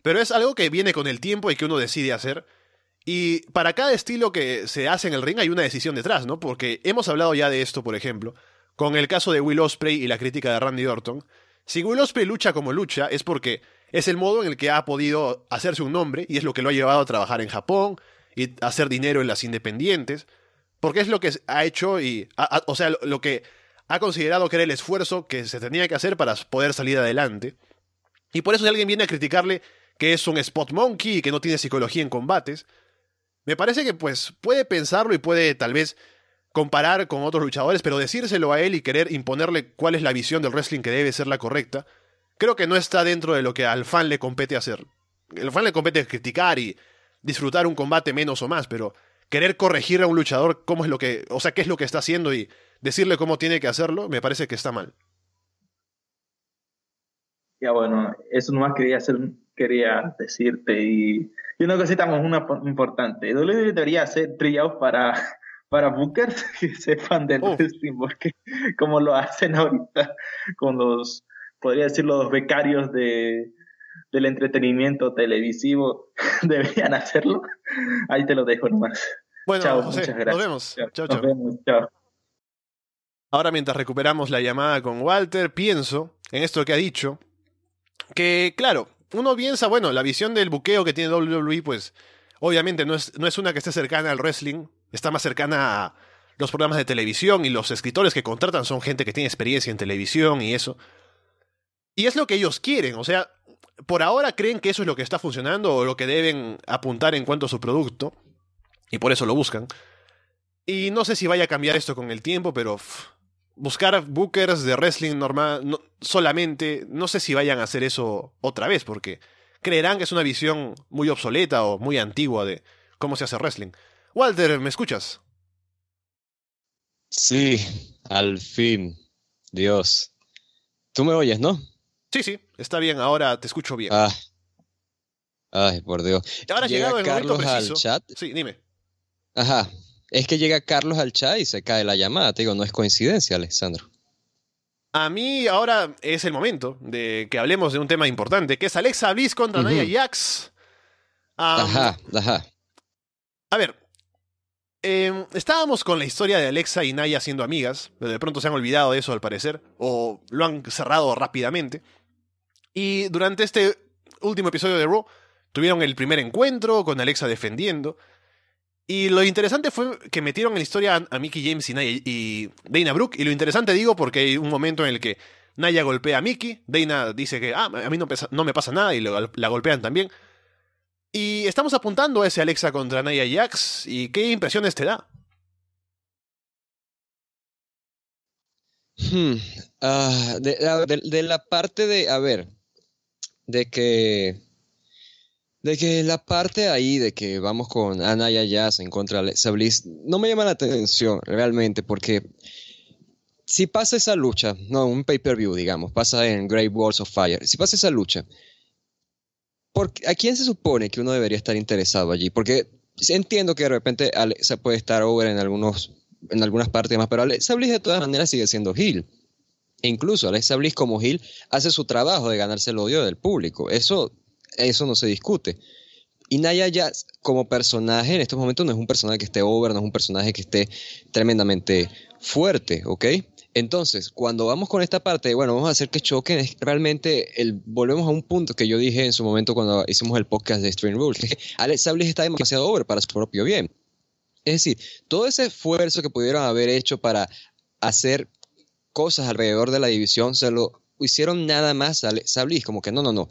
pero es algo que viene con el tiempo y que uno decide hacer, y para cada estilo que se hace en el ring hay una decisión detrás, ¿no? Porque hemos hablado ya de esto, por ejemplo, con el caso de Will Osprey y la crítica de Randy Orton, si Will Osprey lucha como lucha es porque es el modo en el que ha podido hacerse un nombre y es lo que lo ha llevado a trabajar en Japón y hacer dinero en las independientes, porque es lo que ha hecho y, o sea, lo que ha considerado que era el esfuerzo que se tenía que hacer para poder salir adelante. Y por eso si alguien viene a criticarle que es un spot monkey y que no tiene psicología en combates, me parece que pues puede pensarlo y puede tal vez comparar con otros luchadores, pero decírselo a él y querer imponerle cuál es la visión del wrestling que debe ser la correcta, creo que no está dentro de lo que al fan le compete hacer. El fan le compete criticar y disfrutar un combate menos o más, pero querer corregir a un luchador cómo es lo que, o sea, qué es lo que está haciendo y decirle cómo tiene que hacerlo, me parece que está mal. Ya bueno, eso nomás quería hacer, quería decirte y, y una cosita más una importante. WWE debería hacer trios para para bookers *laughs* que sepan del wrestling, porque como lo hacen ahorita con los, podría decir, los becarios de, del entretenimiento televisivo, *laughs* deberían hacerlo. Ahí te lo dejo nomás. Bueno, chao, muchas gracias. Nos vemos. Chao, chao. Nos vemos, chao. Ahora, mientras recuperamos la llamada con Walter, pienso en esto que ha dicho, que claro, uno piensa, bueno, la visión del buqueo que tiene WWE, pues obviamente no es, no es una que esté cercana al wrestling, está más cercana a los programas de televisión y los escritores que contratan son gente que tiene experiencia en televisión y eso. Y es lo que ellos quieren, o sea, por ahora creen que eso es lo que está funcionando o lo que deben apuntar en cuanto a su producto, y por eso lo buscan. Y no sé si vaya a cambiar esto con el tiempo, pero buscar bookers de wrestling normal solamente, no sé si vayan a hacer eso otra vez, porque creerán que es una visión muy obsoleta o muy antigua de cómo se hace wrestling. Walter, ¿me escuchas? Sí, al fin. Dios. Tú me oyes, ¿no? Sí, sí, está bien, ahora te escucho bien. Ah. Ay, por Dios. Ahora llega llegado el Carlos al chat. Sí, dime. Ajá. Es que llega Carlos al chat y se cae la llamada. Te digo, no es coincidencia, Alessandro. A mí ahora es el momento de que hablemos de un tema importante, que es Alexa Bliss contra Naya Jax. ajá, ajá. A ver, Em, estábamos con la historia de Alexa y Naya siendo amigas, pero de pronto se han olvidado de eso al parecer, o lo han cerrado rápidamente. Y durante este último episodio de Raw, tuvieron el primer encuentro con Alexa defendiendo. Y lo interesante fue que metieron en la historia a Mickey James y, Naya, y Dana Brooke. Y lo interesante digo porque hay un momento en el que Naya golpea a Mickey, Dana dice que ah, a mí no, me pasa nada y la golpean también. Y estamos apuntando a ese Alexa contra Nia Jax. ¿Y qué impresiones te da? Hmm, ah, de, la parte de, a ver, de que, de que la parte ahí de que vamos con Anaya Jax en contra de Alexa Bliss, no me llama la atención realmente porque si pasa esa lucha, no, un pay-per-view, digamos, pasa en Great Walls of Fire, si pasa esa lucha ¿a quién se supone que uno debería estar interesado allí? Porque entiendo que de repente se puede estar over en algunos en algunas partes más, pero Alexa Bliss de todas maneras sigue siendo heel. E incluso Alexa Bliss como heel hace su trabajo de ganarse el odio del público. Eso, eso no se discute. Y Naya Jazz como personaje en estos momentos no es un personaje que esté over, no es un personaje que esté tremendamente fuerte, ¿ok? Entonces, cuando vamos con esta parte, bueno, vamos a hacer que choquen, es realmente el, volvemos a un punto que yo dije en su momento cuando hicimos el podcast de String Rules, Alex Bliss está demasiado over para su propio bien. Es decir, todo ese esfuerzo que pudieron haber hecho para hacer cosas alrededor de la división, se lo hicieron nada más a Bliss, como que no, no, no,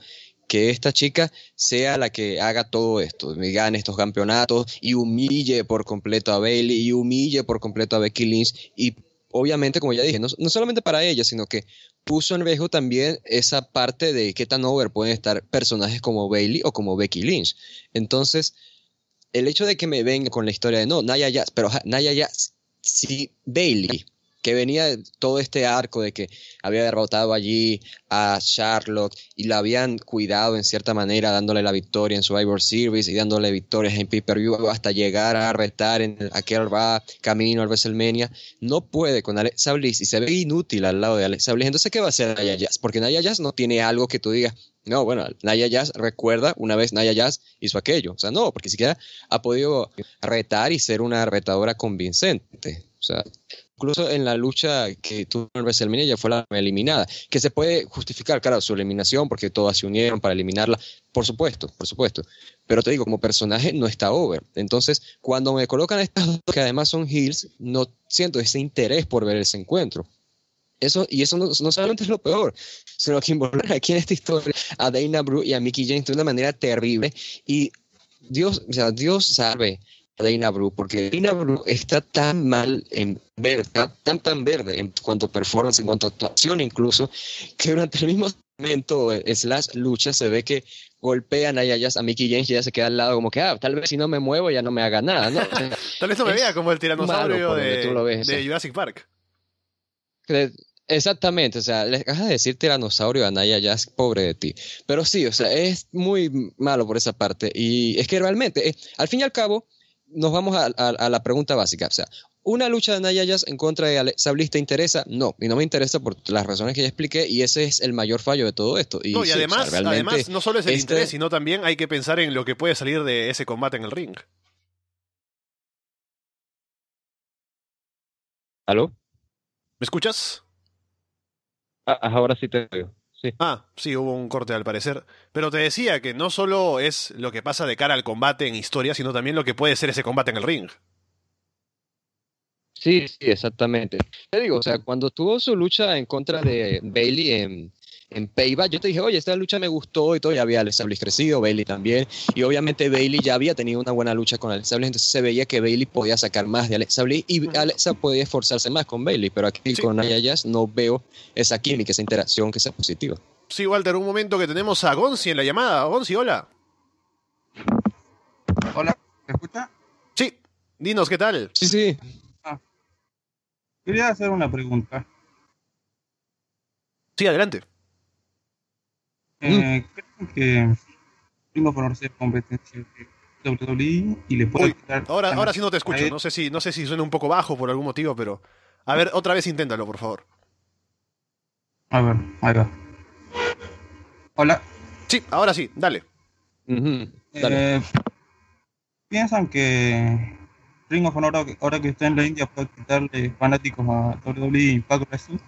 que esta chica sea la que haga todo esto, me gane estos campeonatos y humille por completo a Bailey y humille por completo a Becky Lynch y obviamente, como ya dije, no, solamente para ella, sino que puso en riesgo también esa parte de qué tan over pueden estar personajes como Bailey o como Becky Lynch. Entonces, el hecho de que me venga con la historia de no, Naya Jazz, pero Naya Jazz, si Bailey que venía todo este arco de que había derrotado allí a Charlotte y la habían cuidado en cierta manera, dándole la victoria en Survivor Series y dándole victorias en pay-per-view hasta llegar a retar en aquel va camino al WrestleMania, no puede con Alexa Bliss y se ve inútil al lado de Alexa Bliss. Entonces, ¿qué va a hacer Naya Jazz? Porque Naya Jazz no tiene algo que tú digas, no, bueno, Naya Jazz recuerda una vez Naya Jazz hizo aquello. O sea, no, porque siquiera ha podido retar y ser una retadora convincente. O sea, incluso en la lucha que tuvo en WrestleMania ya fue la eliminada, que se puede justificar, claro, su eliminación, porque todas se unieron para eliminarla, por supuesto, por supuesto. Pero te digo, como personaje no está over. Entonces, cuando me colocan estas dos, que además son heels, no siento ese interés por ver ese encuentro. Eso, y eso no, no, solamente es lo peor, sino que involucra aquí en esta historia a Dana Brooke y a Mickey James de una manera terrible. Y Dios, o sea, Dios sabe Dana Brooke, porque Brooke está tan mal en verde, tan tan verde en cuanto a performance, en cuanto a actuación incluso, que durante el mismo momento, slash lucha, se ve que golpean a Yayas, a Mickey James y ya se queda al lado como que, ah, tal vez si no me muevo ya no me haga nada, ¿no? *laughs* tal vez no me vea como el tiranosaurio de, de Jurassic Park. Exactamente, o sea, le acabas de decir tiranosaurio a Naya Jazz, pobre de ti. Pero sí, o sea, es muy malo por esa parte. Y es que realmente, eh, al fin y al cabo, nos vamos a, la pregunta básica. O sea, ¿una lucha de Naya Jazz en contra de Alexa Bliss te interesa? No, y no me interesa por las razones que ya expliqué, y ese es el mayor fallo de todo esto. Y, no, y además, además, no solo es el este interés, sino también hay que pensar en lo que puede salir de ese combate en el ring. ¿Aló? ¿Me escuchas? Ah, ahora sí te Ah, sí, hubo un corte al parecer. Pero te decía que no solo es lo que pasa de cara al combate en historia, sino también lo que puede ser ese combate en el ring. Sí, sí, exactamente. Te digo, o sea, cuando tuvo su lucha en contra de Bailey en, en Payback, yo te dije, oye, esta lucha me gustó y todo, ya había Alexa Bliss crecido, Bailey también, y obviamente Bailey ya había tenido una buena lucha con Alexa Bliss, entonces se veía que Bailey podía sacar más de Alexa Bliss y Alexa podía esforzarse más con Bailey, pero aquí con Naya Jazz no veo esa química, esa interacción que sea positiva. Sí, Walter, un momento que tenemos a Gonzi en la llamada. Gonzi, hola. Hola, ¿me escucha? Sí, dinos, ¿qué tal? Sí, sí. Ah. Quería hacer una pregunta. Sí, adelante. Eh, ¿Creen que Ring por competencia de WWE y le puede Ahora, ahora sí no te escucho. No sé, si, no sé si suena un poco bajo por algún motivo, pero. A ver, otra vez inténtalo, por favor. A ver, ahí va. Hola. Sí, ahora sí, dale. Eh, ¿Piensan que Ring of Honor, ahora que está en la India, puede quitarle fanáticos a WWE y Impact Wrestling?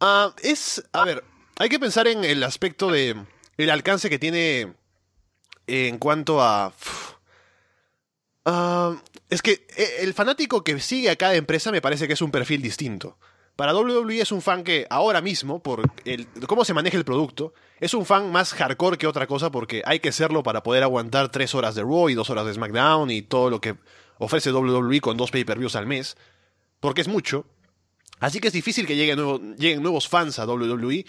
Ah, es. A ver, hay que pensar en el aspecto de el alcance que tiene en cuanto a... Ah, es que eh, el fanático que sigue a cada empresa me parece que es un perfil distinto. Para WWE es un fan que ahora mismo, por el, cómo se maneja el producto, es un fan más hardcore que otra cosa porque hay que serlo para poder aguantar tres horas de Raw y dos horas de SmackDown y todo lo que ofrece WWE con dos pay-per-views al mes. Porque es mucho. Así que es difícil que lleguen, lleguen nuevos fans a WWE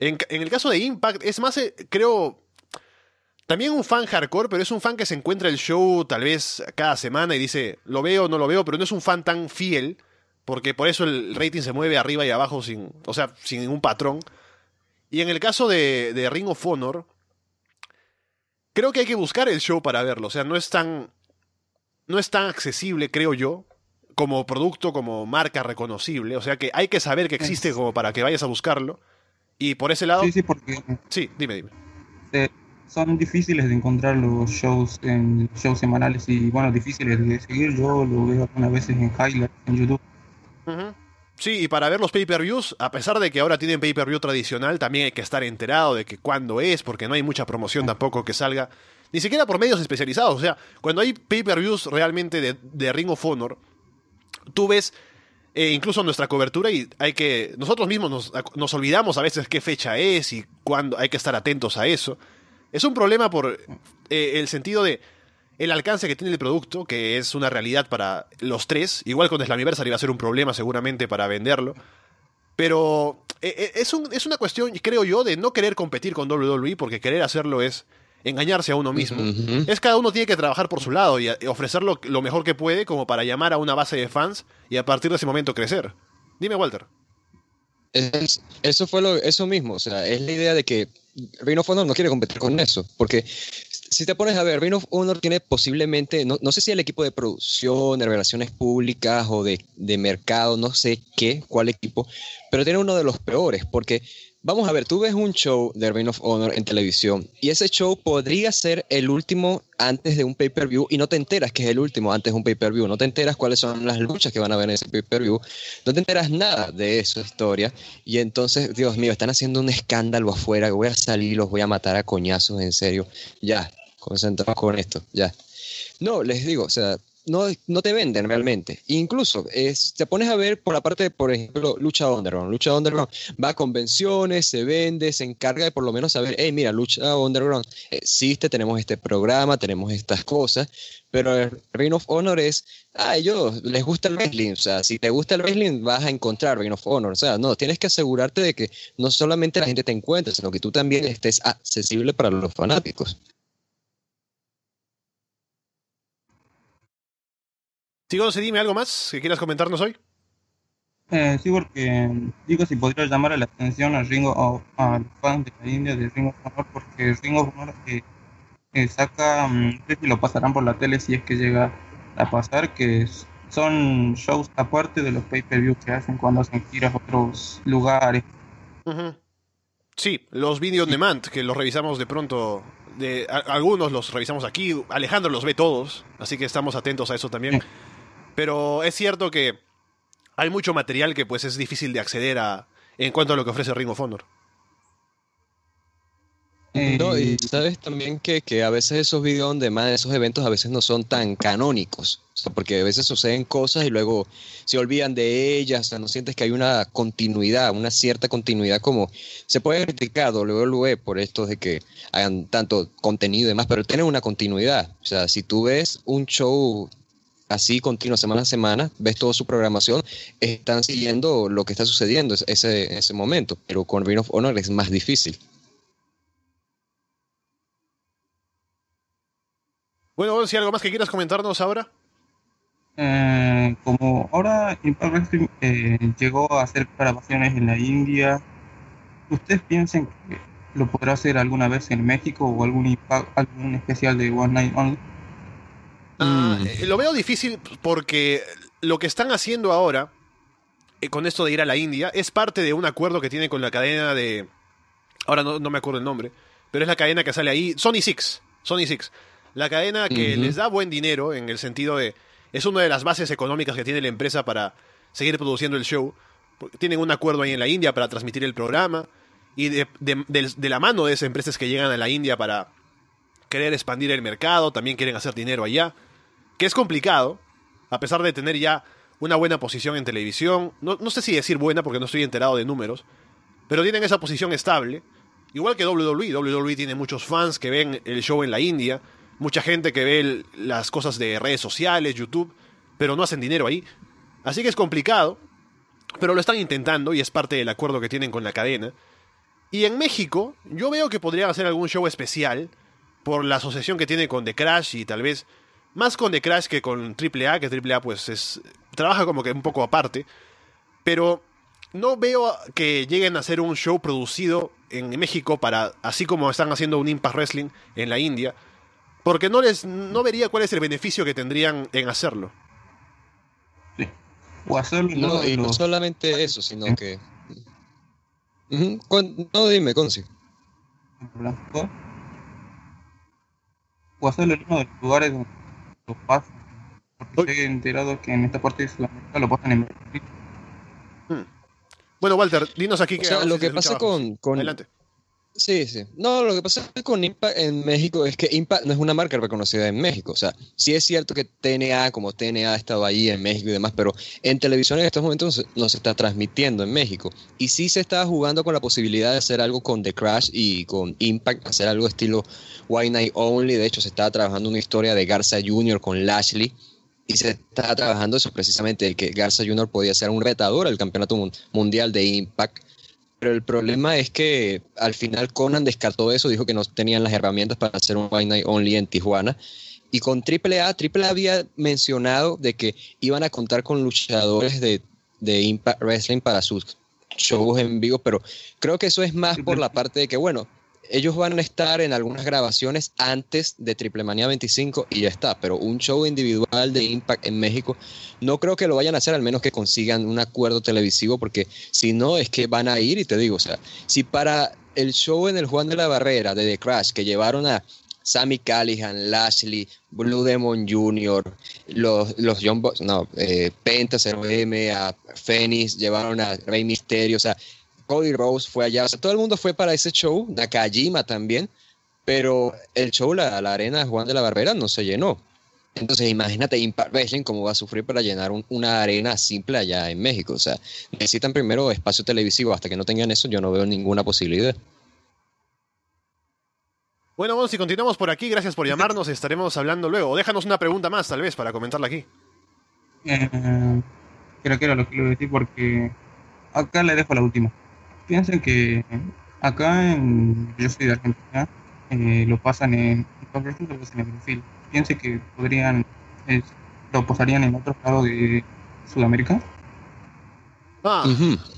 en, el caso de Impact, es más, eh, creo, también un fan hardcore, pero es un fan que se encuentra el show tal vez cada semana y dice, lo veo, no lo veo, pero no es un fan tan fiel, porque por eso el rating se mueve arriba y abajo sin, o sea, sin ningún patrón. Y en el caso de, de Ring of Honor, creo que hay que buscar el show para verlo, o sea, no es tan, no es tan accesible, creo yo, como producto, como marca reconocible. O sea que hay que saber que existe como para que vayas a buscarlo. Y por ese lado... Sí, sí, porque... Sí, dime, dime. son difíciles de encontrar los shows en shows semanales y, bueno, difíciles de seguir. Yo lo veo algunas veces en highlights en YouTube. Sí, y para ver los pay-per-views, a pesar de que ahora tienen pay-per-view tradicional, también hay que estar enterado de que cuándo es, porque no hay mucha promoción tampoco que salga, ni siquiera por medios especializados. O sea, cuando hay pay-per-views realmente de, de Ring of Honor, tú ves eh, incluso nuestra cobertura y hay que. Nosotros mismos nos, olvidamos a veces qué fecha es y cuándo hay que estar atentos a eso. Es un problema por eh, el sentido de el alcance que tiene el producto, que es una realidad para los tres. Igual con Slammiversary va a ser un problema seguramente para venderlo. Pero eh, es, un, es una cuestión, creo yo, de no querer competir con WWE, porque querer hacerlo es engañarse a uno mismo. Es cada uno tiene que trabajar por su lado y ofrecer lo, mejor que puede como para llamar a una base de fans y a partir de ese momento crecer. Dime, Walter. eso fue lo, eso mismo, o sea, es la idea de que Ring of Honor no quiere competir con eso, porque si te pones a ver, Ring of Honor tiene posiblemente, no, no sé si el equipo de producción, de relaciones públicas o de, de mercado, no sé qué, cuál equipo, pero tiene uno de los peores, porque Vamos a ver, tú ves un show de Reign of Honor en televisión y ese show podría ser el último antes de un pay-per-view y no te enteras que es el último antes de un pay-per-view, no te enteras cuáles son las luchas que van a ver en ese pay-per-view, no te enteras nada de esa historia. Y entonces, Dios mío, están haciendo un escándalo afuera, voy a salir, los voy a matar a coñazos, en serio, ya, concentrados con esto, ya. No, les digo, o sea, no, no te venden realmente. Incluso, es, te pones a ver por la parte de, por ejemplo, Lucha Underground. Lucha Underground va a convenciones, se vende, se encarga de por lo menos saber, hey, mira, Lucha Underground existe, tenemos este programa, tenemos estas cosas, pero el Ring of Honor es, a ellos les gusta el wrestling, o sea, si te gusta el wrestling vas a encontrar Ring of Honor, o sea, no, tienes que asegurarte de que no solamente la gente te encuentre, sino que tú también estés accesible para los fanáticos. Sigo, dime algo más que quieras comentarnos hoy. Eh, sí, porque digo si podría llamar la atención al Ringo al fan de la India de Ringo Honor, porque Ringo Honor que eh, saca, mm, no sé si lo pasarán por la tele si es que llega a pasar, que son shows aparte de los pay-per-view que hacen cuando hacen giras a otros lugares. Sí, los video on demand, que los revisamos de pronto, de, algunos los revisamos aquí, Alejandro los ve todos, así que estamos atentos a eso también. Pero es cierto que hay mucho material que pues es difícil de acceder a en cuanto a lo que ofrece Ring of Honor. No, y sabes también que, que a veces esos videos donde más esos eventos a veces no son tan canónicos, porque a veces suceden cosas y luego se olvidan de ellas, o sea, no sientes que hay una continuidad, una cierta continuidad como se puede criticar WWE por esto de que hagan tanto contenido y demás, pero tienen una continuidad, o sea, si tú ves un show así continuo semana a semana, ves toda su programación, están siguiendo lo que está sucediendo en ese, ese momento, pero con Ring of Honor es más difícil. Bueno, si algo más que quieras comentarnos ahora. Eh, como ahora Impact Wrestling eh, llegó a hacer grabaciones en la India, ¿ustedes piensan que lo podrá hacer alguna vez en México o algún, algún especial de One Night Only? Ah, mm. eh, lo veo difícil porque lo que están haciendo ahora, eh, con esto de ir a la India, es parte de un acuerdo que tiene con la cadena de... Ahora no, me acuerdo el nombre, pero es la cadena que sale ahí, Sony Six, Sony Six. La cadena que les da buen dinero en el sentido de... Es una de las bases económicas que tiene la empresa para seguir produciendo el show. Tienen un acuerdo ahí en la India para transmitir el programa. Y de, de la mano de esas empresas que llegan a la India para querer expandir el mercado, también quieren hacer dinero allá que es complicado, a pesar de tener ya una buena posición en televisión, no, sé si decir buena porque no estoy enterado de números, pero tienen esa posición estable, igual que WWE, WWE tiene muchos fans que ven el show en la India, mucha gente que ve las cosas de redes sociales, YouTube, pero no hacen dinero ahí, así que es complicado, pero lo están intentando y es parte del acuerdo que tienen con la cadena. Y en México, yo veo que podrían hacer algún show especial por la asociación que tiene con The Crash y tal vez más con The Crash que con AAA, que AAA pues es, trabaja como que un poco aparte. Pero no veo que lleguen a hacer un show producido en México para, así como están haciendo un Impact Wrestling en la India, porque no les no vería cuál es el beneficio que tendrían en hacerlo. Sí. O hacerlo No, y no los- solamente eso, sino que... Con- No, dime, Conci. Blanco. O hacerlo en uno de los lugares donde lo pasan. Porque Uy. se he enterado que en esta parte de Sudamérica lo pasan en Brasil. Bueno, Walter, dinos aquí O que sea, lo que pasa con, con, Adelante. Sí, sí. No, lo que pasa con Impact en México es que Impact no es una marca reconocida en México. O sea, sí es cierto que TNA, como TNA ha estado ahí en México y demás, pero en televisión en estos momentos no se- está transmitiendo en México. Y sí se está jugando con la posibilidad de hacer algo con The Crash y con Impact, hacer algo estilo Why Night Only. De hecho, se estaba trabajando una historia de Garza Jr. con Lashley. Y se estaba trabajando eso precisamente, el que Garza Jr. podía ser un retador al campeonato mun- mundial de Impact. Pero el problema es que al final Conan descartó eso, dijo que no tenían las herramientas para hacer un Fight Night Only en Tijuana. Y con AAA, AAA había mencionado de que iban a contar con luchadores de, de Impact Wrestling para sus shows en vivo, pero creo que eso es más por la parte de que, bueno, ellos van a estar en algunas grabaciones antes de Triple Manía 25 y ya está, pero un show individual de Impact en México no creo que lo vayan a hacer al menos que consigan un acuerdo televisivo porque si no es que van a ir y te digo, o sea, si para el show en el Juan de la Barrera de The Crash que llevaron a Sammy Callihan, Lashley, Blue Demon Jr., los, los John Box, no, eh, Penta 0M, a Phoenix, llevaron a Rey Mysterio, o sea, Cody Rose fue allá, o sea, todo el mundo fue para ese show, Nakajima también, pero el show, la, la arena Juan de la Barbera no se llenó. Entonces imagínate Impact Wrestling cómo va a sufrir para llenar un- una arena simple allá en México. O sea, necesitan primero espacio televisivo. Hasta que no tengan eso, yo no veo ninguna posibilidad. Bueno, vamos, si continuamos por aquí, gracias por llamarnos, estaremos hablando luego. O déjanos una pregunta más, tal vez, para comentarla aquí. Eh, creo que era lo que iba a decir porque acá le dejo la última. Piensen que acá en, yo soy de Argentina, eh, lo pasan en, lo pasan en Brasil. Piensen que podrían, lo pasarían en otros lados de Sudamérica. Ah,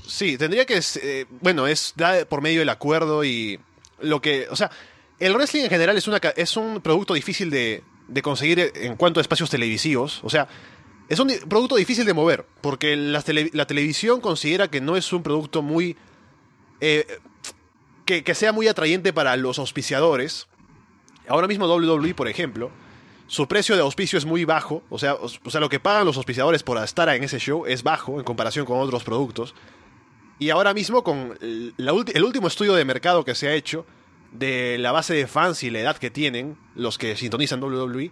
sí, tendría que... eh, bueno, es da por medio del acuerdo y lo que... O sea, el wrestling en general es, una, ca- es un producto difícil de, de conseguir en cuanto a espacios televisivos. O sea, es un producto difícil de mover, porque la, tele- la televisión considera que no es un producto muy... eh, que, sea muy atrayente para los auspiciadores. Ahora mismo WWE, por ejemplo, su precio de auspicio es muy bajo. O sea, o, sea, lo que pagan los auspiciadores por estar en ese show es bajo en comparación con otros productos. Y ahora mismo, con el último estudio de mercado que se ha hecho de la base de fans y la edad que tienen los que sintonizan WWE,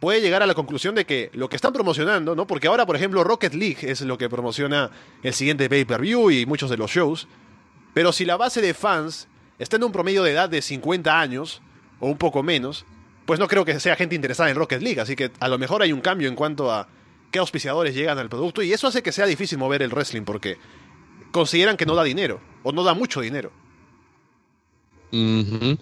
puede llegar a la conclusión de que lo que están promocionando, ¿no? Porque ahora, por ejemplo, Rocket League es lo que promociona el siguiente pay-per-view y muchos de los shows. Pero si la base de fans está en un promedio de edad de 50 años, o un poco menos, pues no creo que sea gente interesada en Rocket League. Así que a lo mejor hay un cambio en cuanto a qué auspiciadores llegan al producto. Y eso hace que sea difícil mover el wrestling porque consideran que no da dinero, o no da mucho dinero. Ujú.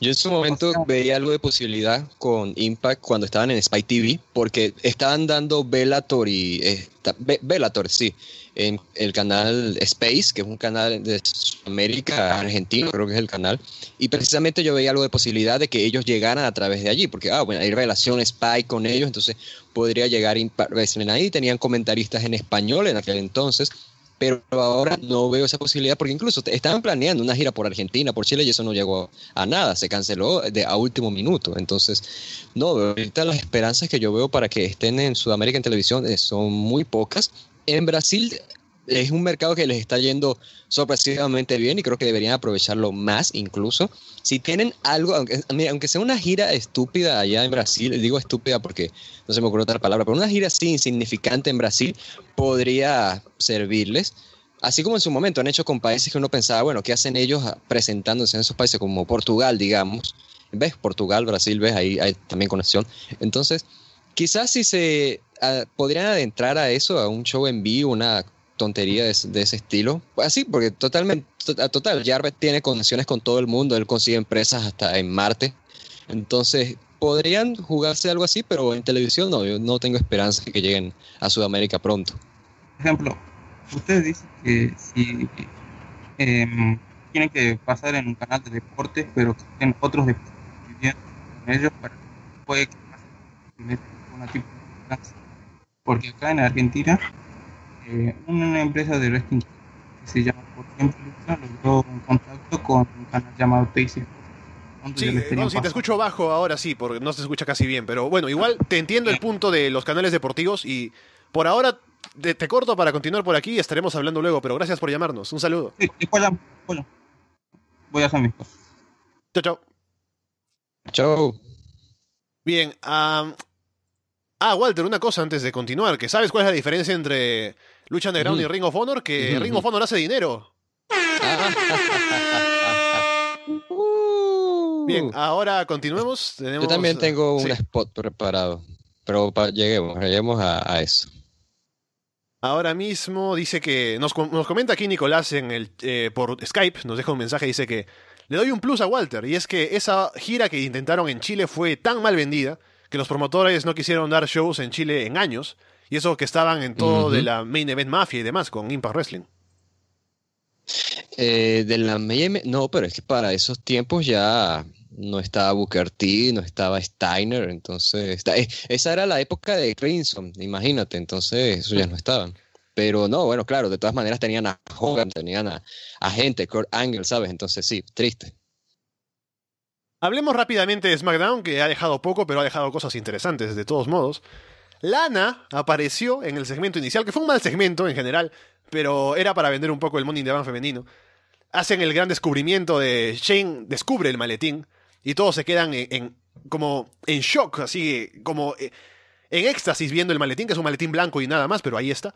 Yo en su momento veía algo de posibilidad con Impact cuando estaban en Spy TV, porque estaban dando Bellator y esta- Be- Bellator, sí, en el canal Space, que es un canal de América argentino, creo que es el canal, y precisamente yo veía algo de posibilidad de que ellos llegaran a través de allí, porque ah, bueno, hay relación Spy con ellos, entonces podría llegar Impact Wrestling ahí, tenían comentaristas en español en aquel entonces, pero ahora no veo esa posibilidad porque incluso estaban planeando una gira por Argentina, por Chile y eso no llegó a nada, se canceló de, a último minuto. Entonces, no, ahorita las esperanzas que yo veo para que estén en Sudamérica en televisión eh, son muy pocas. En Brasil es un mercado que les está yendo sorpresivamente bien y creo que deberían aprovecharlo más incluso. Si tienen algo, aunque, aunque sea una gira estúpida allá en Brasil, digo estúpida porque no se me ocurre otra palabra, pero una gira así insignificante en Brasil podría servirles. Así como en su momento han hecho con países que uno pensaba, bueno, ¿qué hacen ellos presentándose en esos países como Portugal, digamos? ¿Ves? Portugal, Brasil, ¿ves? Ahí hay también conexión. Entonces, quizás si se ah, podrían adentrar a eso, a un show en vivo, una tontería de, de ese estilo. Así, porque totalmente, to- total, Jarvis tiene conexiones con todo el mundo, él consigue empresas hasta en Marte. Entonces, podrían jugarse algo así, pero en televisión no, yo no tengo esperanza de que lleguen a Sudamérica pronto. Por ejemplo, ustedes dicen que si em, tienen que pasar en un canal de deportes, pero que otros deportes viviendo con ellos para puede que tipo de. Porque acá en Argentina una empresa de wrestling que se llama Por ejemplo Lucha logró un contacto con un canal llamado donde Sí, no, si te escucho bajo ahora sí, porque no se escucha casi bien, pero bueno, igual te entiendo el punto de los canales deportivos y por ahora te, te corto para continuar por aquí y estaremos hablando luego, pero gracias por llamarnos. Un saludo. Sí, después ya. Voy a hacer mis cosas. Chao, chao. Chau. Bien, am, ah, Walter, una cosa antes de continuar, que sabes cuál es la diferencia entre Lucha Underground y Ring of Honor, que Ring of Honor hace dinero. *laughs* Bien, ahora continuemos. Tenemos, Yo también tengo sí. un spot preparado, pero pa- lleguemos, lleguemos a, a eso. Ahora mismo dice que nos, nos comenta aquí Nicolás en el eh, por Skype, nos deja un mensaje, dice que le doy un plus a Walter y es que esa gira que intentaron en Chile fue tan mal vendida que los promotores no quisieron dar shows en Chile en años y eso que estaban en todo de la Main Event Mafia y demás con Impact Wrestling. Eh, de la MM, no, pero es que para esos tiempos ya no estaba Booker T, no estaba Steiner, entonces eh, esa era la época de Crimson, imagínate, entonces eso ya no estaban. Pero no, bueno, claro, de todas maneras tenían a Hogan, tenían a, a gente, Kurt Angle, ¿sabes? Entonces sí, triste. Hablemos rápidamente de SmackDown, que ha dejado poco, pero ha dejado cosas interesantes de todos modos. Lana apareció en el segmento inicial, que fue un mal segmento en general, pero era para vender un poco el Money in the Bank femenino. Hacen el gran descubrimiento de Shane descubre el maletín y todos se quedan en, como en shock, así como eh, en éxtasis viendo el maletín, que es un maletín blanco y nada más, pero ahí está.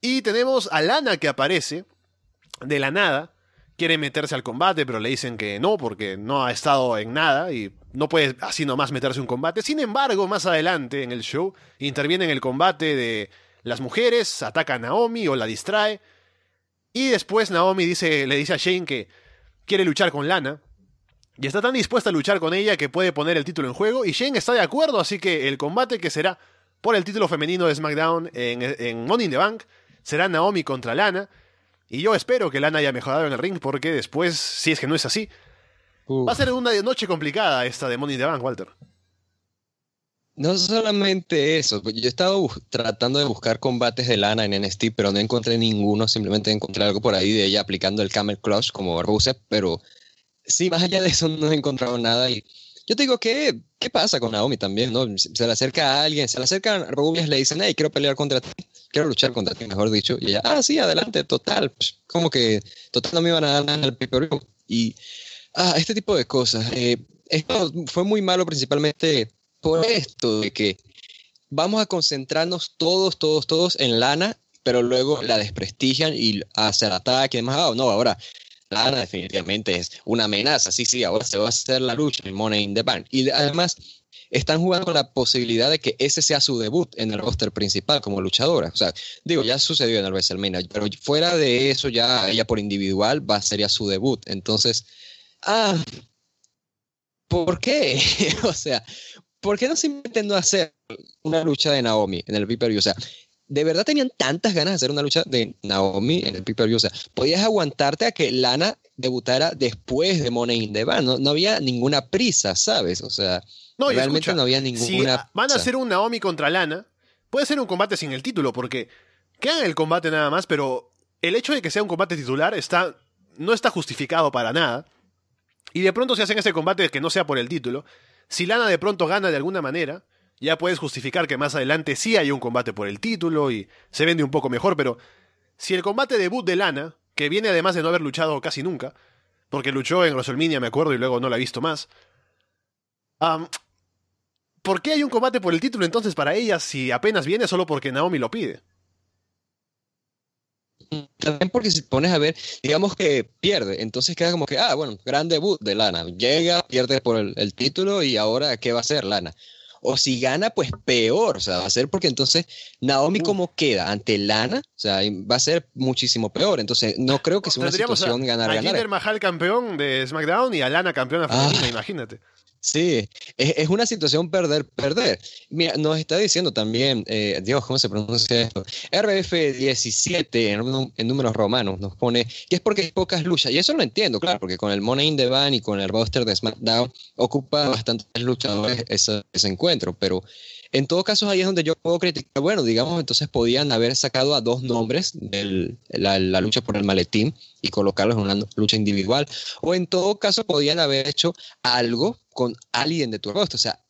Y tenemos a Lana que aparece de la nada, quiere meterse al combate, pero le dicen que no, porque no ha estado en nada y no puede así nomás meterse un combate. Sin embargo, más adelante en el show, interviene en el combate de las mujeres, ataca a Naomi o la distrae. Y después Naomi dice, le dice a Shane que quiere luchar con Lana. Y está tan dispuesta a luchar con ella que puede poner el título en juego. Y Shane está de acuerdo, así que el combate que será por el título femenino de SmackDown en, en Money in the Bank será Naomi contra Lana. Y yo espero que Lana haya mejorado en el ring porque después, si es que no es así, Uf. va a ser una noche complicada esta de Money in the Bank, Walter. No solamente eso, pues, yo he estado tratando de buscar combates de Lana en NXT, pero no encontré ninguno, simplemente encontré algo por ahí de ella aplicando el Camel Clutch como Rusev, pero sí, más allá de eso no he encontrado nada y yo te digo, ¿qué, qué pasa con Naomi también? ¿no? Se, se le acerca a alguien, se le acercan rubias, le dicen, hey, quiero pelear contra ti, quiero luchar contra ti, mejor dicho, y ella, ah, sí, adelante, total, psh, como que total no me iban a dar el pay-per-view y, ah, este tipo de cosas. eh, esto fue muy malo principalmente por esto de que vamos a concentrarnos todos, todos, todos en Lana, pero luego la desprestigian y hacen ataque y demás. Ah, no, ahora Lana definitivamente es una amenaza. Sí, sí, ahora se va a hacer la lucha en Money in the Bank. Y además están jugando con la posibilidad de que ese sea su debut en el roster principal como luchadora. O sea, digo, ya sucedió en el WrestleMania, pero fuera de eso ya ella por individual va a ser su debut. Entonces, ah, ¿por qué? *laughs* o sea, ¿por qué no simplemente no hacer una lucha de Naomi en el pay-per-view? O sea, de verdad tenían tantas ganas de hacer una lucha de Naomi en el pay-per-view. O sea, podías aguantarte a que Lana debutara después de Money in the Bank. No, no había ninguna prisa, ¿sabes? O sea, No, realmente escucha, no había si ninguna van a hacer un Naomi contra Lana, puede ser un combate sin el título, porque que hagan el combate nada más, pero el hecho de que sea un combate titular está, no está justificado para nada. Y de pronto si hacen ese combate que no sea por el título, si Lana de pronto gana de alguna manera, ya puedes justificar que más adelante sí hay un combate por el título y se vende un poco mejor, pero si el combate debut de Lana, que viene además de no haber luchado casi nunca, porque luchó en WrestleMania, me acuerdo, y luego no la he visto más, ¿por qué hay un combate por el título entonces para ella si apenas viene solo porque Naomi lo pide? También porque si pones a ver, digamos que pierde, entonces queda como que, ah, bueno, gran debut de Lana. Llega, pierde por el, el título y ahora, ¿qué va a hacer Lana? O si gana, pues peor, o sea, va a ser porque entonces Naomi como queda ante Lana, o sea, va a ser muchísimo peor. Entonces, no creo que sea una Tendríamos a, situación a ganar-ganar. Jinder Mahal campeón de SmackDown y a Lana campeona Ah. femenina, imagínate. Sí, es, una situación perder-perder. Mira, nos está diciendo también, eh, Dios, ¿cómo se pronuncia esto? RBF17 en, nú- en números romanos nos pone que es porque hay pocas luchas. Y eso lo entiendo, claro, porque con el Money in the Bank y con el roster de SmackDown ocupa bastantes luchadores ese, ese encuentro. Pero En todo caso, ahí es donde yo puedo criticar, bueno, digamos, entonces podían haber sacado a dos nombres de la, la, lucha por el maletín y colocarlos en una lucha individual, o en todo caso podían haber hecho algo con alguien de tu rostro, o sea,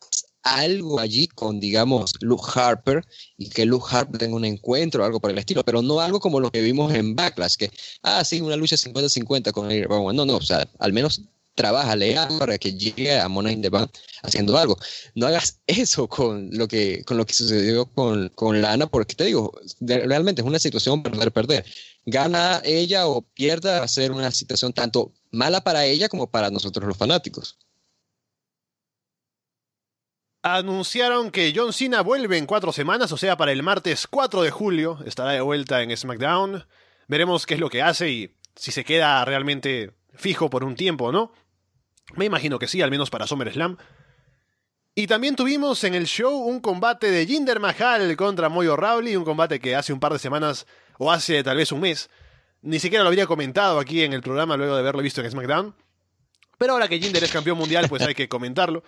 algo allí con, digamos, Luke Harper y que Luke Harper tenga un encuentro o algo por el estilo, pero no algo como lo que vimos en Backlash, que, ah, sí, una lucha 50-50 con Rowan. No, no, o sea, al menos trabaja, lea para que llegue a Money in the Bank haciendo algo. No hagas *laughs* eso con lo que, con lo que sucedió con, con Lana, porque te digo, realmente es una situación perder-perder. Gana ella o pierda, va a ser una situación tanto mala para ella como para nosotros los fanáticos anunciaron que John Cena vuelve en cuatro semanas, o sea, para el martes 4 de julio estará de vuelta en SmackDown. Veremos qué es lo que hace y si se queda realmente fijo por un tiempo o no. Me imagino que sí, al menos para SummerSlam. Y también tuvimos en el show un combate de Jinder Mahal contra Moyo Rawley, un combate que hace un par de semanas o hace tal vez un mes. Ni siquiera lo habría comentado aquí en el programa luego de haberlo visto en SmackDown. Pero ahora que Jinder es campeón mundial, pues hay que comentarlo.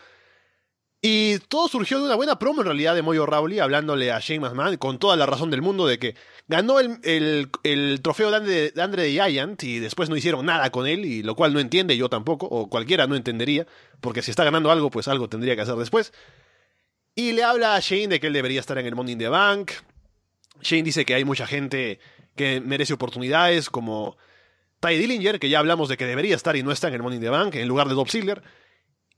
Y todo surgió de una buena promo en realidad de Moyo Rawley hablándole a Shane McMahon con toda la razón del mundo de que ganó el, el, trofeo de Andre, de Giant y después no hicieron nada con él, y lo cual no entiende yo tampoco, o cualquiera no entendería, porque si está ganando algo, pues algo tendría que hacer después. Y le habla a Shane de que él debería estar en el Money in the Bank. Shane dice que hay mucha gente que merece oportunidades, como Ty Dillinger, que ya hablamos de que debería estar y no está en el Money in the Bank, en lugar de Bob Ziggler.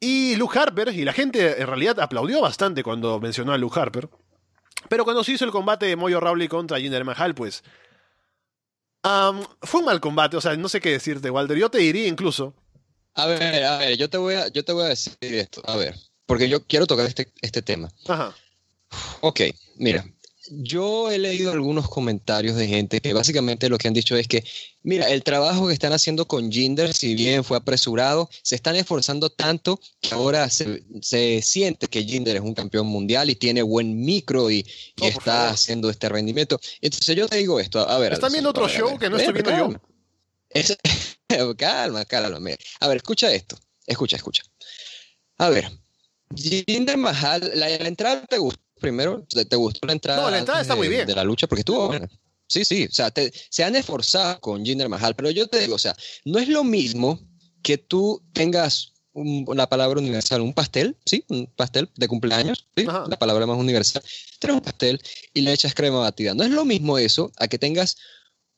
Y Luke Harper, y la gente en realidad aplaudió bastante cuando mencionó a Luke Harper. Pero cuando se hizo el combate de Moyo Rawley contra Jinder Mahal, pues. fue un mal combate, o sea, no sé qué decirte, Walter. Yo te diría incluso. A ver, a ver, yo te voy a, yo te voy a decir esto, a ver, porque yo quiero tocar este, este tema. Ajá. Ok, mira, yo he leído algunos comentarios de gente que básicamente lo que han dicho es que, mira, el trabajo que están haciendo con Jinder, si bien fue apresurado, se están esforzando tanto que ahora se, siente que Jinder es un campeón mundial y tiene buen micro y, está haciendo este rendimiento. Entonces yo te digo esto, a ver. ¿Están viendo otro show que no estoy viendo yo? *laughs* calma, calma. Mira. A ver, escucha esto. Escucha, escucha. A ver, Jinder Mahal, la, la entrada te gusta primero, ¿te gustó la entrada? No, la entrada está muy bien. De la lucha porque estuvo buena. Sí, sí, o sea, se han esforzado con Jinder Mahal, pero yo te digo, o sea, no es lo mismo que tú tengas la palabra universal, un pastel, ¿sí? Un pastel de cumpleaños, ¿sí? La palabra más universal. Tienes un pastel y le echas crema batida. No es lo mismo eso a que tengas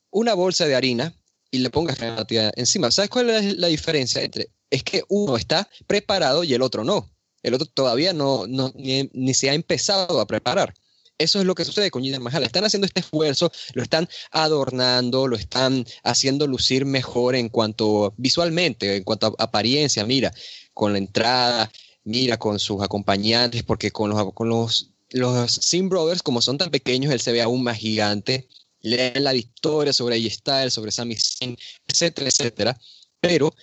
una bolsa de harina y le pongas crema batida encima. ¿Sabes cuál es la diferencia entre? Es que uno está preparado y el otro no. El otro todavía no, ni, se ha empezado a preparar. Eso es lo que sucede con Jinder Mahal. Están haciendo este esfuerzo, lo están adornando, lo están haciendo lucir mejor en cuanto visualmente, en cuanto a apariencia. Mira, con la entrada, mira con sus acompañantes, porque con los, con los, los Sim Brothers, como son tan pequeños, él se ve aún más gigante. Leen la victoria sobre A-Styles, sobre Sami Zayn, etcétera, etcétera. Pero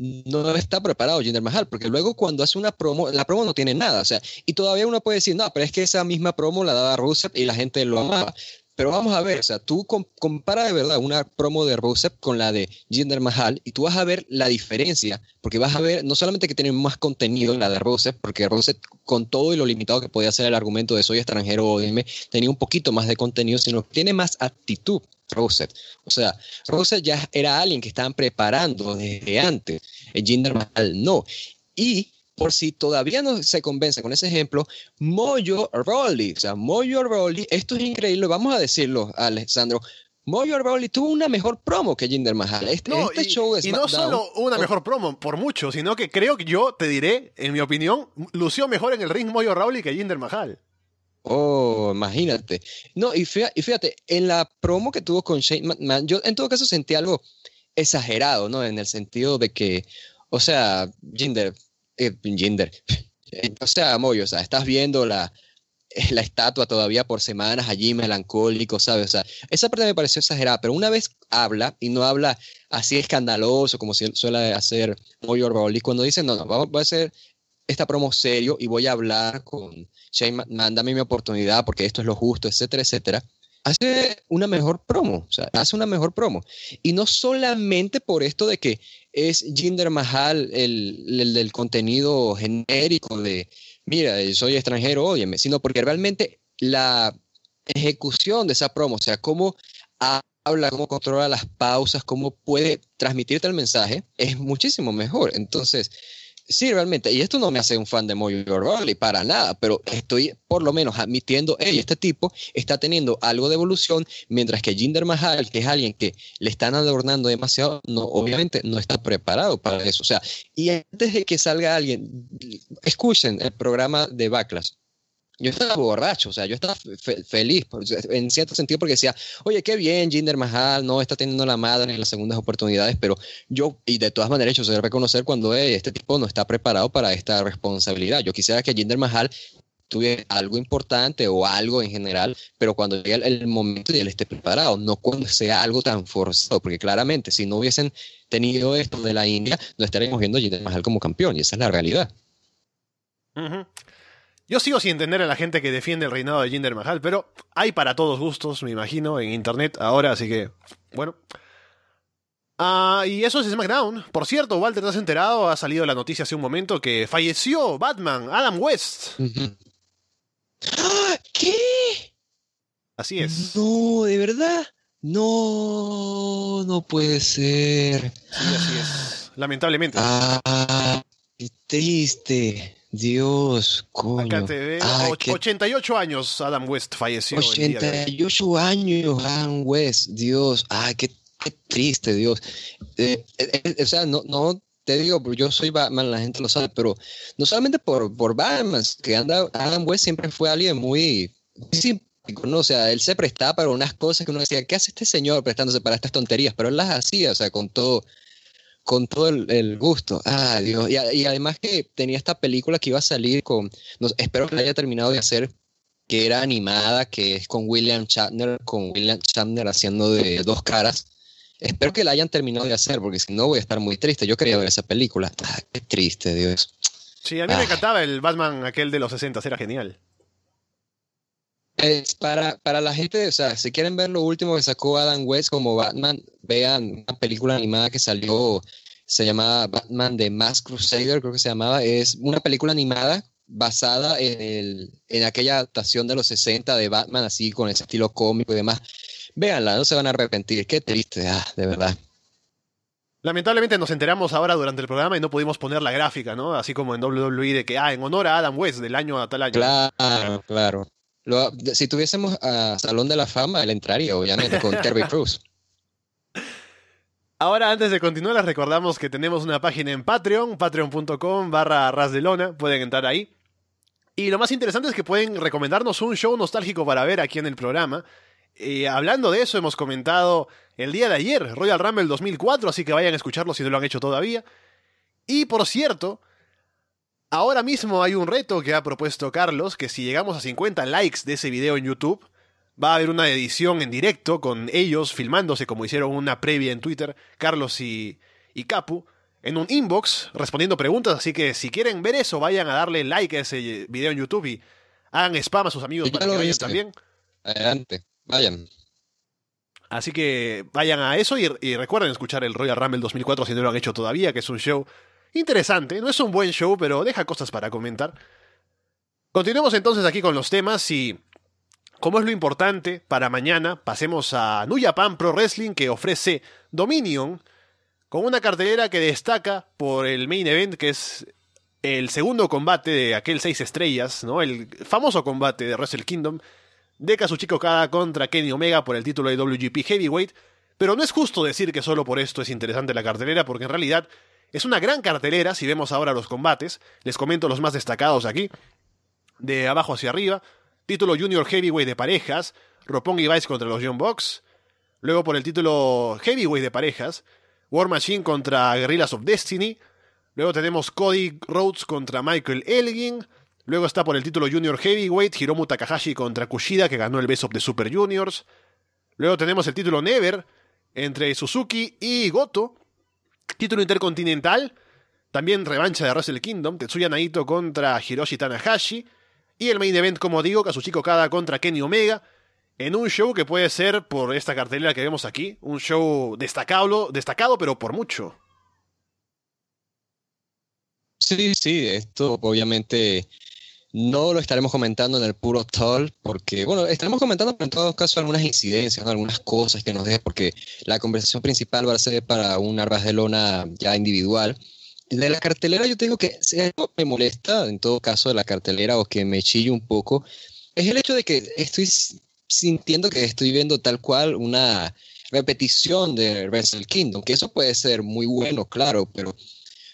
no está preparado Jinder Mahal, porque luego cuando hace una promo, la promo no tiene nada, o sea, y todavía uno puede decir, no, pero es que esa misma promo la daba Rusev y la gente lo amaba. Pero vamos a ver, o sea, tú compara de verdad una promo de Rusev con la de Jinder Mahal y tú vas a ver la diferencia, porque vas a ver no solamente que tiene más contenido la de Rusev, porque Rusev con todo y lo limitado que podía ser el argumento de soy extranjero o dime, tenía un poquito más de contenido, sino que tiene más actitud. Roset. O sea, Roset ya era alguien que estaban preparando desde antes. El Jinder Mahal no. Y por si todavía no se convence con ese ejemplo, Moyo Rawley, o sea, Moyo Rawley, esto es increíble, vamos a decirlo, Alessandro. Moyo Rawley tuvo una mejor promo que Jinder Mahal. Este, este show es y no solo una mejor promo, por mucho, sino que creo que yo te diré, en mi opinión, lució mejor en el ring Moyo Rawley que Jinder Mahal. Oh, imagínate. No, y fíjate, en la promo que tuvo con Shane McMahon, yo en todo caso sentí algo exagerado, ¿no? En el sentido de que, o sea, Jinder, eh, *laughs* o sea, Moyo, o sea, estás viendo la, *laughs* la estatua todavía por semanas allí melancólico, ¿sabes? O sea, esa parte me pareció exagerada, pero una vez habla y no habla así escandaloso como suele hacer Moyo Rawley, cuando dice, no, no, vamos, a hacer esta promo serio y voy a hablar con Shane, mándame mi oportunidad porque esto es lo justo, etcétera, etcétera, hace una mejor promo, o sea, hace una mejor promo. Y no solamente por esto de que es Jinder Mahal el, del contenido genérico de mira, soy extranjero, óyeme, sino porque realmente la ejecución de esa promo, o sea, cómo habla, cómo controla las pausas, cómo puede transmitirte el mensaje, es muchísimo mejor. Entonces, sí, realmente, y esto no me hace un fan de Mojo Rawley para nada, pero estoy por lo menos admitiendo, hey, este tipo está teniendo algo de evolución, mientras que Jinder Mahal, que es alguien que le están adornando demasiado, no, obviamente no está preparado para eso. O sea, y antes de que salga alguien, escuchen el programa de Backlash yo estaba borracho, o sea, yo estaba feliz en cierto sentido porque decía, oye, qué bien, Jinder Mahal no está teniendo la madre en las segundas oportunidades, pero yo, y de todas maneras, yo sé reconocer cuando este tipo no está preparado para esta responsabilidad. Yo quisiera que Jinder Mahal tuviera algo importante o algo en general, pero cuando llegue el, momento y él esté preparado, no cuando sea algo tan forzado, porque claramente si no hubiesen tenido esto de la India, no estaríamos viendo a Jinder Mahal como campeón, y esa es la realidad. Yo sigo sin entender a la gente que defiende el reinado de Jinder Mahal, pero hay para todos gustos, me imagino, en internet ahora, así que, bueno. Ah, y eso es SmackDown. Por cierto, Walter, ¿te has enterado? Ha salido la noticia hace un momento que falleció Batman, Adam West. ¡Ah! ¿Qué? Así es. No, de verdad. No, no puede ser. Sí, así es. Lamentablemente. Ah, qué triste. Dios, coño. Acá te veo. 88 años Adam West falleció. 88 años Adam West, Dios. Ay, qué, triste, Dios. Eh, eh, eh, o sea, no, no te digo, yo soy Batman, la gente lo sabe, pero no solamente por, por Batman, que anda, Adam West siempre fue alguien muy, simpático, ¿no? O sea, él se prestaba para unas cosas que uno decía, ¿qué hace este señor prestándose para estas tonterías? Pero él las hacía, o sea, con todo con todo el, gusto. Ah, Dios. Y, además que tenía esta película que iba a salir con, espero que la haya terminado de hacer, que era animada, que es con William Shatner, con William Shatner haciendo de dos caras. Espero que la hayan terminado de hacer, porque si no voy a estar muy triste. Yo quería ver esa película. Ah, qué triste, Dios. Sí, a mí me encantaba el Batman aquel de los 60, era genial. Es para, para la gente, o sea, si quieren ver lo último que sacó Adam West como Batman, vean una película animada que salió, se llamaba Batman de Mask Crusader, creo que se llamaba. Es una película animada basada en, el, en aquella adaptación de los 60 de Batman, así con ese estilo cómico y demás. Véanla, no se van a arrepentir. Qué triste, ah, de verdad. Lamentablemente nos enteramos ahora durante el programa y no pudimos poner la gráfica, ¿no? Así como en WWE de que, ah, en honor a Adam West del año a tal año. Claro, claro si tuviésemos a Salón de la Fama, él entraría, obviamente, con *laughs* Terry Cruz. Ahora, antes de continuar, les recordamos que tenemos una página en Patreon, patreon.com barra rasdelona, pueden entrar ahí. Y lo más interesante es que pueden recomendarnos un show nostálgico para ver aquí en el programa. Y hablando de eso, hemos comentado el día de ayer, Royal Rumble 2004, así que vayan a escucharlo si no lo han hecho todavía. Y por cierto, Ahora mismo hay un reto que ha propuesto Carlos, que si llegamos a 50 likes de ese video en YouTube, va a haber una edición en directo con ellos filmándose como hicieron una previa en Twitter, Carlos y, y Capu, en un inbox respondiendo preguntas, así que si quieren ver eso, vayan a darle like a ese video en YouTube y hagan spam a sus amigos para que vayan también. Adelante, vayan. Así que vayan a eso y, y, recuerden escuchar el Royal Rumble 2004 si no lo han hecho todavía, que es un show interesante. No es un buen show, pero deja cosas para comentar. Continuemos entonces aquí con los temas y... Como es lo importante para mañana, pasemos a New Japan Pro Wrestling que ofrece Dominion con una cartelera que destaca por el main event que es el segundo combate de aquel seis estrellas, ¿no? El famoso combate de Wrestle Kingdom de Kazuchika Okada contra Kenny Omega por el título de WGP Heavyweight, pero no es justo decir que solo por esto es interesante la cartelera porque en realidad es una gran cartelera, si vemos ahora los combates. Les comento los más destacados aquí. De abajo hacia arriba. Título Junior Heavyweight de parejas. Roppongi Vice contra los Young Bucks. Luego por el título Heavyweight de parejas. War Machine contra Guerrillas of Destiny. Luego tenemos Cody Rhodes contra Michael Elgin. Luego está por el título Junior Heavyweight Hiromu Takahashi contra Kushida que ganó el Best of the Super Juniors. Luego tenemos el título Never entre Suzuki y Goto. Título intercontinental, también revancha de Wrestle Kingdom, Tetsuya Naito contra Hiroshi Tanahashi, y el main event, como digo, Kazuchika Okada contra Kenny Omega, en un show que puede ser, por esta cartelera que vemos aquí, un show destacado, destacado pero por mucho. Sí, sí, esto obviamente no lo estaremos comentando en el puro toll, porque, bueno, estaremos comentando, en todo caso, algunas incidencias, algunas cosas que nos deje, porque la conversación principal va a ser para un arbas de lona ya individual. De la cartelera, yo tengo que, si algo me molesta, en todo caso, de la cartelera o que me chille un poco, es el hecho de que estoy sintiendo que estoy viendo tal cual una repetición de Wrestle Kingdom, que eso puede ser muy bueno, claro, pero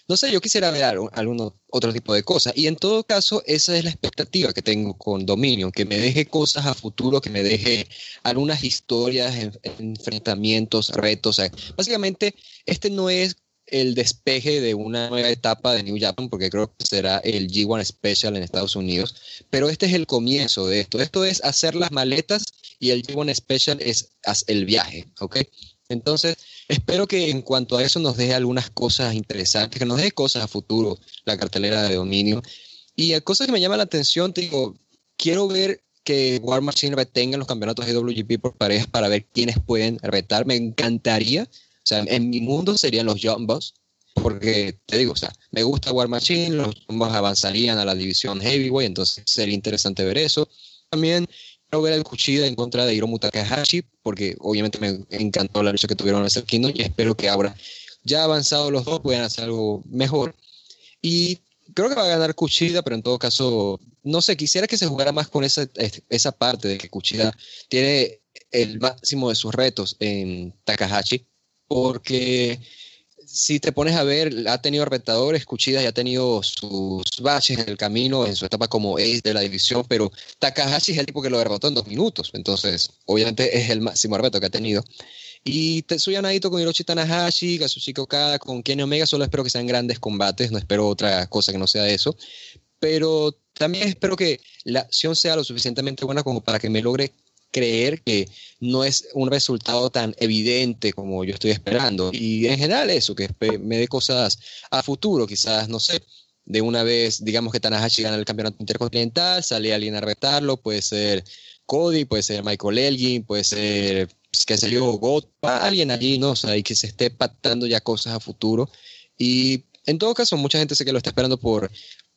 no sé, yo quisiera ver algún otro tipo de cosas. Y en todo caso, esa es la expectativa que tengo con Dominion, que me deje cosas a futuro, que me deje algunas historias, enfrentamientos, retos. básicamente, este no es el despeje de una nueva etapa de New Japan, porque creo que será el G1 Special en Estados Unidos, pero este es el comienzo de esto. Esto es hacer las maletas y el G1 Special es el viaje, ¿ok? Entonces, espero que en cuanto a eso nos deje algunas cosas interesantes, que nos deje cosas a futuro la cartelera de dominio. Y cosas que me llaman la atención, te digo, quiero ver que War Machine retenga los campeonatos de WGP por parejas para ver quiénes pueden retar. Me encantaría, o sea, en mi mundo serían los Jumbos, porque te digo, o sea, me gusta War Machine, los Jumbos avanzarían a la división Heavyweight, entonces sería interesante ver eso. También ver el Kuchida en contra de Hiromu Takahashi, porque obviamente me encantó la lucha que tuvieron en el Kingdom y espero que ahora, ya avanzados los dos, puedan hacer algo mejor. Y creo que va a ganar Kuchida, pero en todo caso, no sé, quisiera que se jugara más con esa, esa parte de que Kuchida tiene el máximo de sus retos en Takahashi, porque si te pones a ver, ha tenido retadores, Cuchidas y ha tenido sus baches en el camino en su etapa como ace de la división, pero Takahashi es el tipo que lo derrotó en dos minutos, entonces obviamente es el máximo reto que ha tenido. Y Tetsuya Naito con Hiroshi Tanahashi, Kazuchika Okada con Kenny Omega, solo espero que sean grandes combates, no espero otra cosa que no sea eso, pero también espero que la acción sea lo suficientemente buena como para que me logre creer que no es un resultado tan evidente como yo estoy esperando. Y en general eso, que me dé cosas a futuro, quizás, no sé, de una vez, digamos que Tanahashi gana el campeonato intercontinental, sale alguien a retarlo, puede ser Cody, puede ser Michael Elgin, puede ser, sé yo, God, alguien allí, ¿no? O sea, y que se esté pactando ya cosas a futuro. Y en todo caso, mucha gente sé que lo está esperando por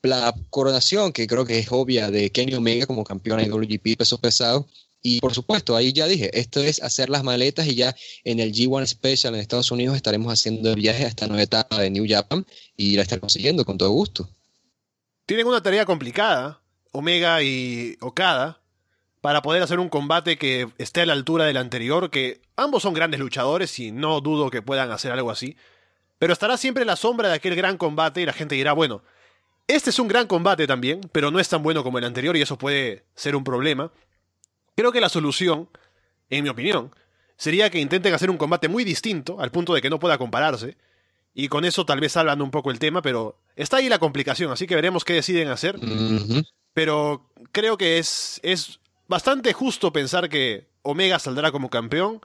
la coronación, que creo que es obvia, de Kenny Omega como campeón de WGP peso pesado, y por supuesto, ahí ya dije, esto es hacer las maletas y ya en el G1 Special en Estados Unidos estaremos haciendo el viaje a esta nueva etapa de New Japan y la estar consiguiendo con todo gusto. Tienen una tarea complicada, Omega y Okada, para poder hacer un combate que esté a la altura del anterior, que ambos son grandes luchadores y no dudo que puedan hacer algo así, pero estará siempre la sombra de aquel gran combate y la gente dirá, bueno, este es un gran combate también, pero no es tan bueno como el anterior y eso puede ser un problema. Creo que la solución, en mi opinión, sería que intenten hacer un combate muy distinto, al punto de que no pueda compararse, y con eso tal vez salvan un poco el tema, pero está ahí la complicación, así que veremos qué deciden hacer. Pero creo que es, es bastante justo pensar que Omega saldrá como campeón,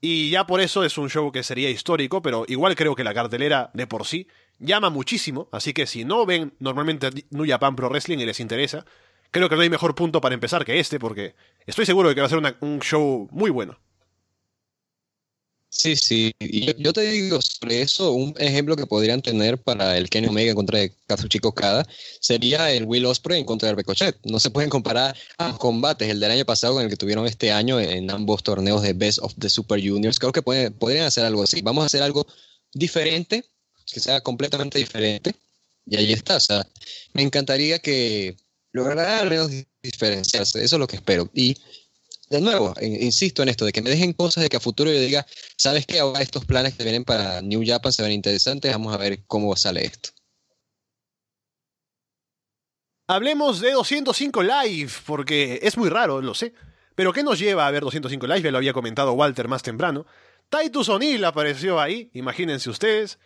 y ya por eso es un show que sería histórico, pero igual creo que la cartelera de por sí llama muchísimo, así que si no ven normalmente New Japan Pro Wrestling y les interesa, creo que no hay mejor punto para empezar que este, porque estoy seguro de que va a ser un show muy bueno. Sí, sí. Y yo, te digo sobre eso, un ejemplo que podrían tener para el Kenny Omega en contra de Kazuchika Okada sería el Will Ospreay en contra del Ricochet. No se pueden comparar a combates, el del año pasado con el que tuvieron este año en ambos torneos de Best of the Super Juniors. Creo que podrían hacer algo así. Vamos a hacer algo diferente, que sea completamente diferente. Y ahí está. O sea, me encantaría que logrará al menos diferenciarse. Eso es lo que espero. Y de nuevo, insisto en esto, de que me dejen cosas de que a futuro yo diga, ¿sabes qué? Ahora estos planes que vienen para New Japan se ven interesantes, vamos a ver cómo sale esto. Hablemos de 205 Live, porque es muy raro, lo sé. Pero ¿qué nos lleva a ver 205 Live? Ya lo había comentado Walter más temprano. Titus O'Neill apareció ahí, imagínense ustedes.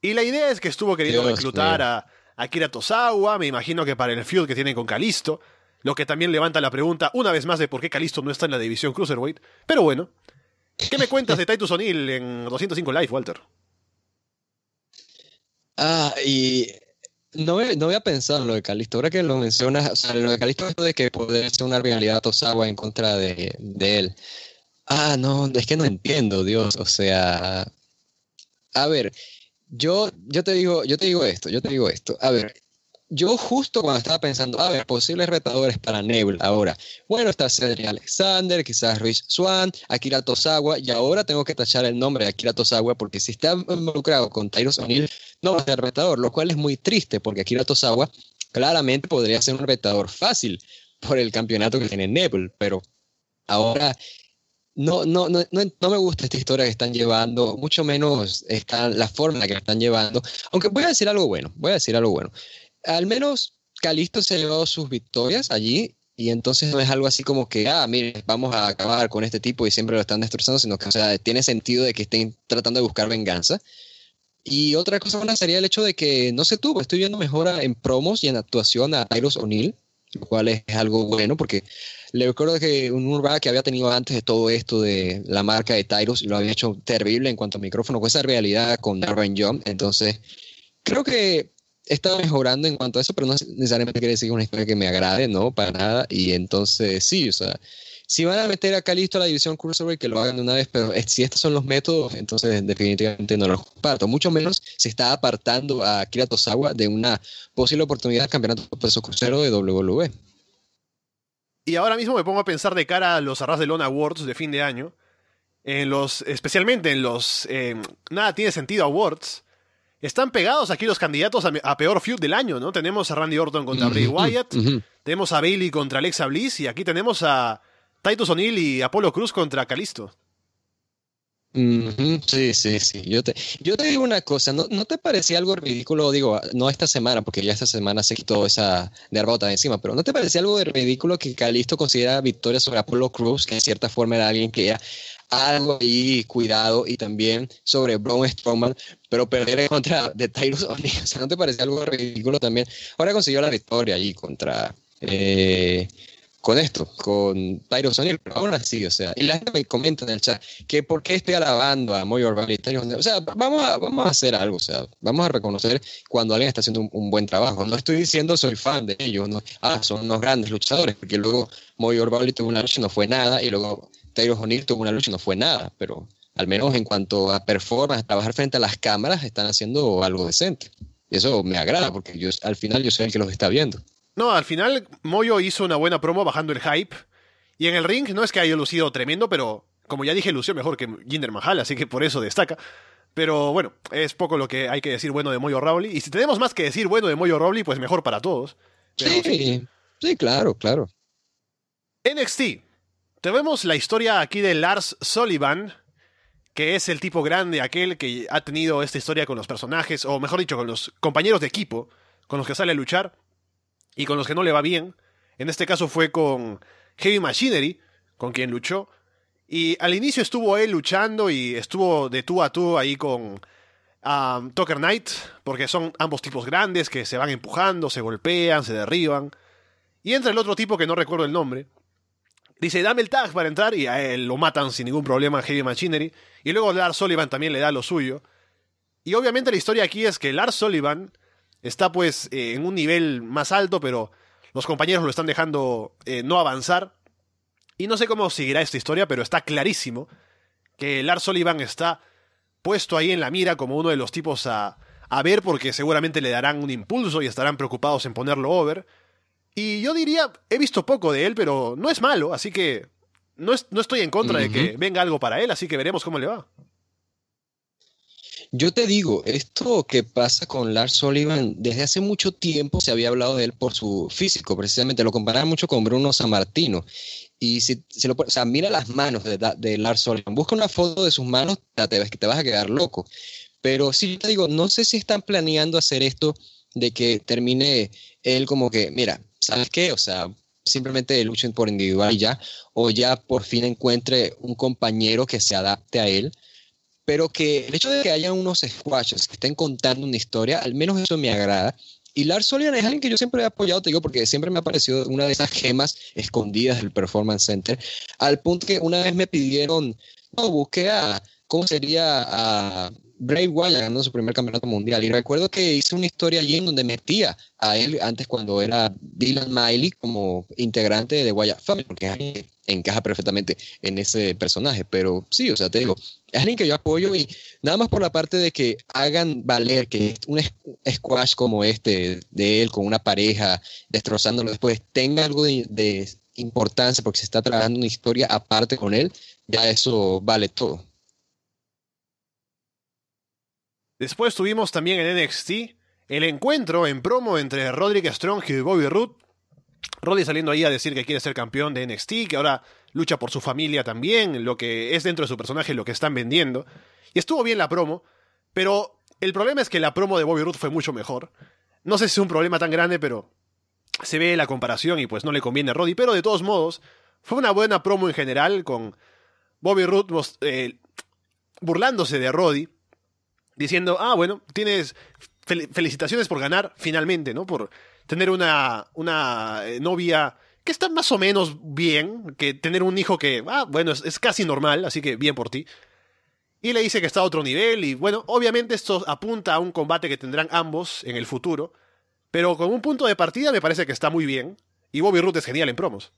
Y la idea es que estuvo queriendo reclutar a Akira Tosawa, me imagino que para el feud que tiene con Kalisto, lo que también levanta la pregunta una vez más de por qué Kalisto no está en la división Cruiserweight. Pero bueno, ¿qué me cuentas de Titus O'Neill en 205 Live, Walter? Ah, y no, no había pensado en lo de Kalisto. Ahora que lo mencionas, o sea, lo de Kalisto es de que puede ser una rivalidad Tosawa en contra de, de él. Ah, no, es que no entiendo, Dios. O sea, a ver, yo, yo, te digo, yo te digo esto, yo te digo esto. A ver, yo justo cuando estaba pensando, a ver, posibles retadores para Nebula ahora. Bueno, está Cedric Alexander, quizás Rich Swan, Akira Tosawa, y ahora tengo que tachar el nombre de Akira Tosawa porque si está involucrado con Tyros O'Neill, no va a ser retador, lo cual es muy triste porque Akira Tosawa claramente podría ser un retador fácil por el campeonato que tiene Nebula, pero ahora no, no, no, no, me gusta esta historia que están llevando, mucho menos está la forma que están llevando. Aunque voy a decir algo bueno, voy a decir algo bueno. Al menos Calisto se ha llevado sus victorias allí y entonces no es algo así como que, ah, mire, vamos a acabar con este tipo y siempre lo están destrozando, sino que, o sea, tiene sentido de que estén tratando de buscar venganza. Y otra cosa buena sería el hecho de que no se tuvo, estoy viendo mejora en promos y en actuación a Tyros O'Neill, lo cual es, algo bueno porque le recuerdo que un Urba que había tenido antes de todo esto de la marca de Tyros lo había hecho terrible en cuanto a micrófono, con esa realidad con Darwin John. Entonces, creo que está mejorando en cuanto a eso, pero no necesariamente quiere decir que una historia que me agrade, no, para nada. Y entonces, sí, o sea, si van a meter acá listo a la división Cruiserweight, que lo hagan de una vez, pero si estos son los métodos, entonces definitivamente no los comparto. Mucho menos se está apartando a Kira Tosawa de una posible oportunidad de campeonato peso crucero de WWE. Y ahora mismo me pongo a pensar de cara a los Arras de Lona Awards de fin de año, en los, especialmente en los eh, Nada tiene sentido Awards, están pegados aquí los candidatos a, peor feud del año, ¿no? Tenemos a Randy Orton contra Bray Wyatt, tenemos a Bailey contra Alexa Bliss y aquí tenemos a Titus O'Neill y Apolo Cruz contra Calisto. Sí, sí, sí. Yo te, yo te digo una cosa, ¿no, ¿no, te parecía algo ridículo? Digo, no esta semana, porque ya esta semana se quitó esa nervota de encima, pero ¿no te parecía algo de ridículo que Calisto considera victoria sobre Apollo Cruz, que en cierta forma era alguien que ya algo ahí cuidado y también sobre Braun Strowman, pero perder en contra de Tyrus O'Neill, ¿no te parecía algo ridículo también? Ahora consiguió la victoria allí contra... Eh, con esto, con Tyro O'Neill, pero aún así, o sea, y la gente me comenta en el chat que por qué estoy alabando a Moyo Orban y o sea, vamos a, vamos a hacer algo, o sea, vamos a reconocer cuando alguien está haciendo un, buen trabajo. No estoy diciendo soy fan de ellos, no, ah, son unos grandes luchadores, porque luego Moyo Orban tuvo una lucha y no fue nada, y luego Tyro O'Neill tuvo una lucha y no fue nada, pero al menos en cuanto a performance, trabajar frente a las cámaras, están haciendo algo decente. Eso me agrada, porque yo, al final yo soy el que los está viendo. No, al final Moyo hizo una buena promo bajando el hype. Y en el ring no es que haya lucido tremendo, pero como ya dije, lució mejor que Jinder Mahal, así que por eso destaca. Pero bueno, es poco lo que hay que decir bueno de Moyo Rawley. Y si tenemos más que decir bueno de Moyo Rawley, pues mejor para todos. sí, sí, claro, claro. NXT. Tenemos la historia aquí de Lars Sullivan, que es el tipo grande, aquel que ha tenido esta historia con los personajes, o mejor dicho, con los compañeros de equipo con los que sale a luchar y con los que no le va bien. En este caso fue con Heavy Machinery, con quien luchó. Y al inicio estuvo él luchando y estuvo de tú a tú ahí con um, Tucker Knight, porque son ambos tipos grandes que se van empujando, se golpean, se derriban. Y entra el otro tipo que no recuerdo el nombre. Dice, dame el tag para entrar y a él lo matan sin ningún problema Heavy Machinery. Y luego Lars Sullivan también le da lo suyo. Y obviamente la historia aquí es que Lars Sullivan está pues eh, en un nivel más alto, pero los compañeros lo están dejando eh, no avanzar. Y no sé cómo seguirá esta historia, pero está clarísimo que Lars Sullivan está puesto ahí en la mira como uno de los tipos a, a ver porque seguramente le darán un impulso y estarán preocupados en ponerlo over. Y yo diría, he visto poco de él, pero no es malo, así que no, no estoy en contra de que venga algo para él, así que veremos cómo le va. Yo te digo, esto que pasa con Lars Sullivan, desde hace mucho tiempo se había hablado de él por su físico, precisamente lo comparaban mucho con Bruno Sammartino. Y si, lo, o sea, mira las manos de, Lars Sullivan, busca una foto de sus manos, te, te vas a quedar loco. Pero sí te digo, no sé si están planeando hacer esto de que termine él como que, mira, ¿sabes qué? O sea, simplemente luchen por individual y ya, o ya por fin encuentre un compañero que se adapte a él pero que el hecho de que haya unos squashes que estén contando una historia, al menos eso me agrada. Y Lars Solian es alguien que yo siempre he apoyado, te digo, porque siempre me ha parecido una de esas gemas escondidas del Performance Center, al punto que una vez me pidieron, no, busqué a, ¿cómo sería? A Bray Wyatt ganó su primer campeonato mundial. Y recuerdo que hice una historia allí en donde metía a él antes cuando era Dylan Miley como integrante de Wyatt Family, porque encaja perfectamente en ese personaje. Pero sí, o sea, te digo, es alguien que yo apoyo y nada más por la parte de que hagan valer que un squash como este de él con una pareja, destrozándolo después, tenga algo de, de importancia porque se está trabajando una historia aparte con él, ya eso vale todo. Después tuvimos también en NXT el encuentro en promo entre Roderick Strong y Bobby Roode. Roddy saliendo ahí a decir que quiere ser campeón de NXT, que ahora lucha por su familia también, lo que es dentro de su personaje lo que están vendiendo. Y estuvo bien la promo, pero el problema es que la promo de Bobby Roode fue mucho mejor. No sé si es un problema tan grande, pero se ve la comparación y pues no le conviene a Roddy, pero de todos modos, fue una buena promo en general con Bobby Roode eh, burlándose de Roddy diciendo, ah, bueno, tienes felicitaciones por ganar finalmente, ¿no? Por tener una, una eh, novia que está más o menos bien, que tener un hijo que, ah, bueno, es, casi normal, así que bien por ti. Y le dice que está a otro nivel y bueno, obviamente esto apunta a un combate que tendrán ambos en el futuro, pero con un punto de partida me parece que está muy bien y Bobby Roode es genial en promos.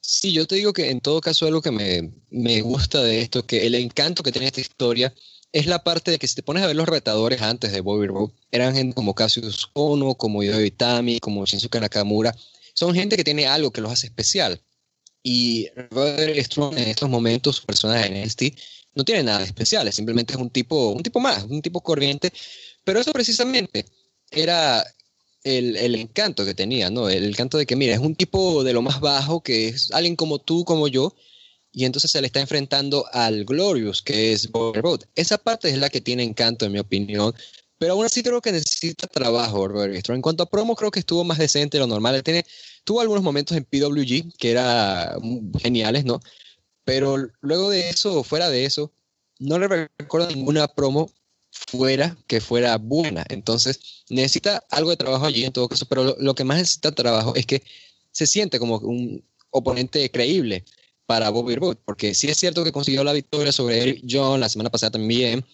Sí, yo te digo que en todo caso algo que me, me gusta de esto, que el encanto que tiene esta historia es la parte de que si te pones a ver los retadores antes de Bobby Roode, eran gente como Cassius Ono, como Yoyo Itami, como Shinsuke Nakamura. Son gente que tiene algo que los hace especial. Y Roderick Strong en estos momentos, su personaje en NXT, no tiene nada especial, simplemente es un tipo, un tipo más, un tipo corriente. Pero eso precisamente era el, el, encanto que tenía, ¿no? El encanto de que, mira, es un tipo de lo más bajo, que es alguien como tú, como yo, y entonces se le está enfrentando al Glorious, que es Robert Esa parte es la que tiene encanto, en mi opinión. Pero aún así creo que necesita trabajo, Robert En cuanto a promo, creo que estuvo más decente de lo normal. tiene, tuvo algunos momentos en PWG que eran geniales, ¿no? Pero luego de eso, fuera de eso, no le recuerdo ninguna promo fuera que fuera buena. Entonces, necesita algo de trabajo allí en todo caso, pero lo, lo que más necesita trabajo es que se siente como un oponente creíble para Bobby Roode, porque sí es cierto que consiguió la victoria sobre John la semana pasada también.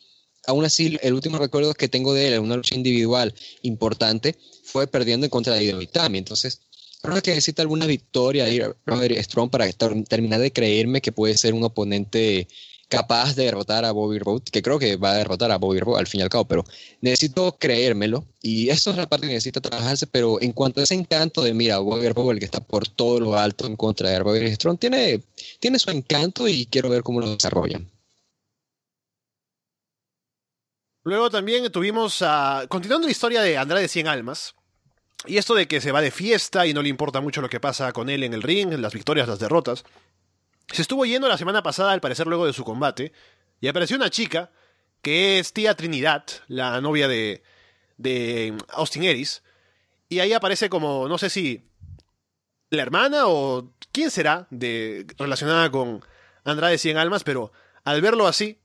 Aún así, el último recuerdo que tengo de él en una lucha individual importante fue perdiendo en contra de Hideo Itami. Entonces, creo que necesita alguna victoria de Robert Strong para terminar de creerme que puede ser un oponente capaz de derrotar a Bobby Roode, que creo que va a derrotar a Bobby Roode al fin y al cabo, pero necesito creérmelo y eso es la parte que necesita trabajarse, pero en cuanto a ese encanto de, mira, Bobby Roode, el que está por todo lo alto en contra de Bobby Strong, tiene, tiene su encanto y quiero ver cómo lo desarrollan. Luego también tuvimos, continuando la historia de Andrade Cien Almas, y esto de que se va de fiesta y no le importa mucho lo que pasa con él en el ring, las victorias, las derrotas. Se estuvo yendo la semana pasada, al parecer luego de su combate, y apareció una chica, que es tía Trinidad, la novia de, de Austin Eris, y ahí aparece como, no sé si la hermana o quién será de, relacionada con Andrade Cien Almas, pero al verlo así,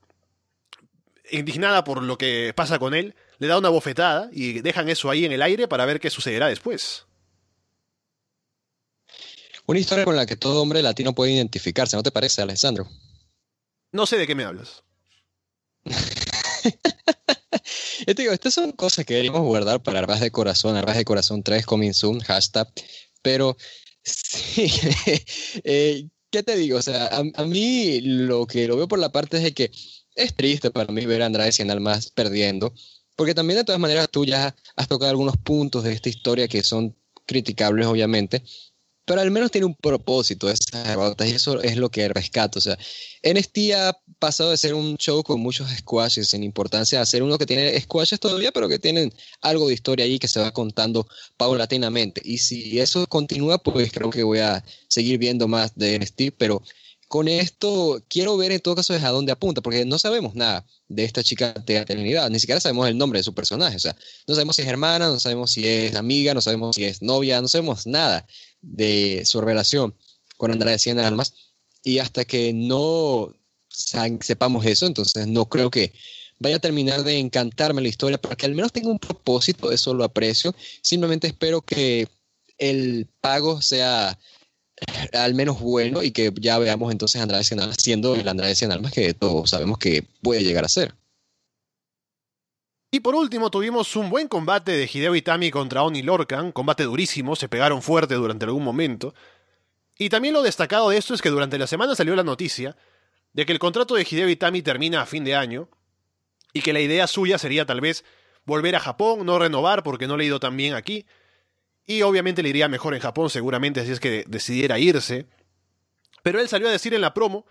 indignada por lo que pasa con él, le da una bofetada y dejan eso ahí en el aire para ver qué sucederá después. Una historia con la que todo hombre latino puede identificarse, ¿no te parece, Alessandro? No sé de qué me hablas. *laughs* Yo te digo, estas son cosas que deberíamos guardar para Arbas de Corazón, Arbas de Corazón 3, coming soon, hashtag. Pero, sí, *laughs* eh, ¿qué te digo? O sea, a, mí lo que lo veo por la parte es de que es triste para mí ver a Andrade Cien Almas perdiendo, porque también de todas maneras tú ya has tocado algunos puntos de esta historia que son criticables, obviamente, pero al menos tiene un propósito esa derrota y eso es lo que rescato. O sea, NXT ha pasado de ser un show con muchos squashes en importancia a ser uno que tiene squashes todavía, pero que tienen algo de historia ahí que se va contando paulatinamente. Y si eso continúa, pues creo que voy a seguir viendo más de NXT, pero con esto quiero ver en todo caso a dónde apunta, porque no sabemos nada de esta chica de eternidad, ni siquiera sabemos el nombre de su personaje, o sea, no sabemos si es hermana, no sabemos si es amiga, no sabemos si es novia, no sabemos nada de su relación con Andrade Cien Almas. Y hasta que no sepamos eso, entonces no creo que vaya a terminar de encantarme la historia, porque al menos tenga un propósito, eso lo aprecio. Simplemente espero que el pago sea al menos bueno y que ya veamos entonces a Andrade Cien Almas siendo el Andrade Cien Almas que todos sabemos que puede llegar a ser. Y por último tuvimos un buen combate de Hideo Itami contra Oni Lorcan, combate durísimo, se pegaron fuerte durante algún momento. Y también lo destacado de esto es que durante la semana salió la noticia de que el contrato de Hideo Itami termina a fin de año y que la idea suya sería tal vez volver a Japón, no renovar porque no le ha ido tan bien aquí. Y obviamente le iría mejor en Japón seguramente si es que decidiera irse. Pero él salió a decir en la promo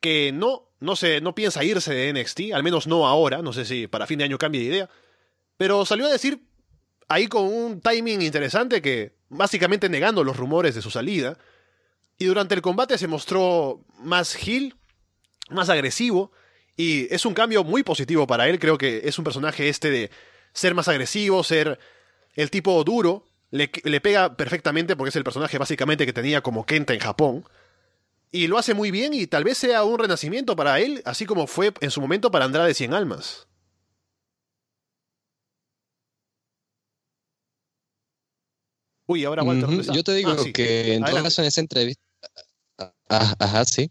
que no, no, se, no piensa irse de NXT, al menos no ahora, no sé si para fin de año cambie de idea. Pero salió a decir ahí con un timing interesante que básicamente negando los rumores de su salida. Y durante el combate se mostró más heel, más agresivo, y es un cambio muy positivo para él. Creo que es un personaje este de ser más agresivo, ser el tipo duro. Le, le, pega perfectamente porque es el personaje básicamente que tenía como Kenta en Japón. Y lo hace muy bien y tal vez sea un renacimiento para él, así como fue en su momento para Andrade Cien Almas. Uy, ahora Walter. Uh -huh. Yo te digo ah, sí. que en todo caso en esa entrevista. Ajá, sí.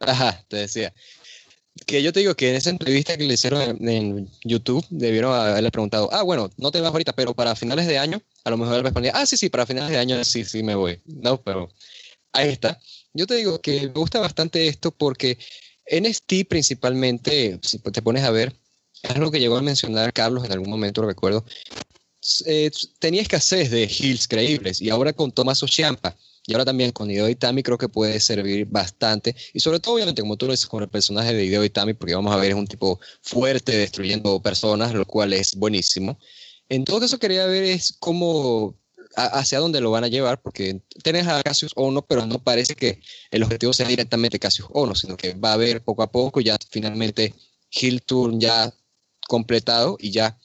Ajá, te decía que yo te digo que en esa entrevista que le hicieron en, en, YouTube, debieron haberle preguntado, ah, bueno, no te vas ahorita, pero para finales de año, a lo mejor él respondía, ah, sí, sí, para finales de año sí, sí me voy. No, pero ahí está. Yo te digo que me gusta bastante esto porque NXT principalmente, si te pones a ver, es lo que llegó a mencionar Carlos en algún momento, lo recuerdo, eh, tenía escasez de heels creíbles y ahora con Tommaso Ciampa y ahora también con Hideo Itami creo que puede servir bastante. Y sobre todo, obviamente, como tú lo dices, con el personaje de Hideo Itami, porque vamos a ver, es un tipo fuerte destruyendo personas, lo cual es buenísimo. En todo caso, quería ver es cómo, hacia dónde lo van a llevar, porque tenés a Cassius Ono, pero no parece que el objetivo sea directamente Cassius Ono, sino que va a haber poco a poco ya finalmente Hill Turn ya completado y ya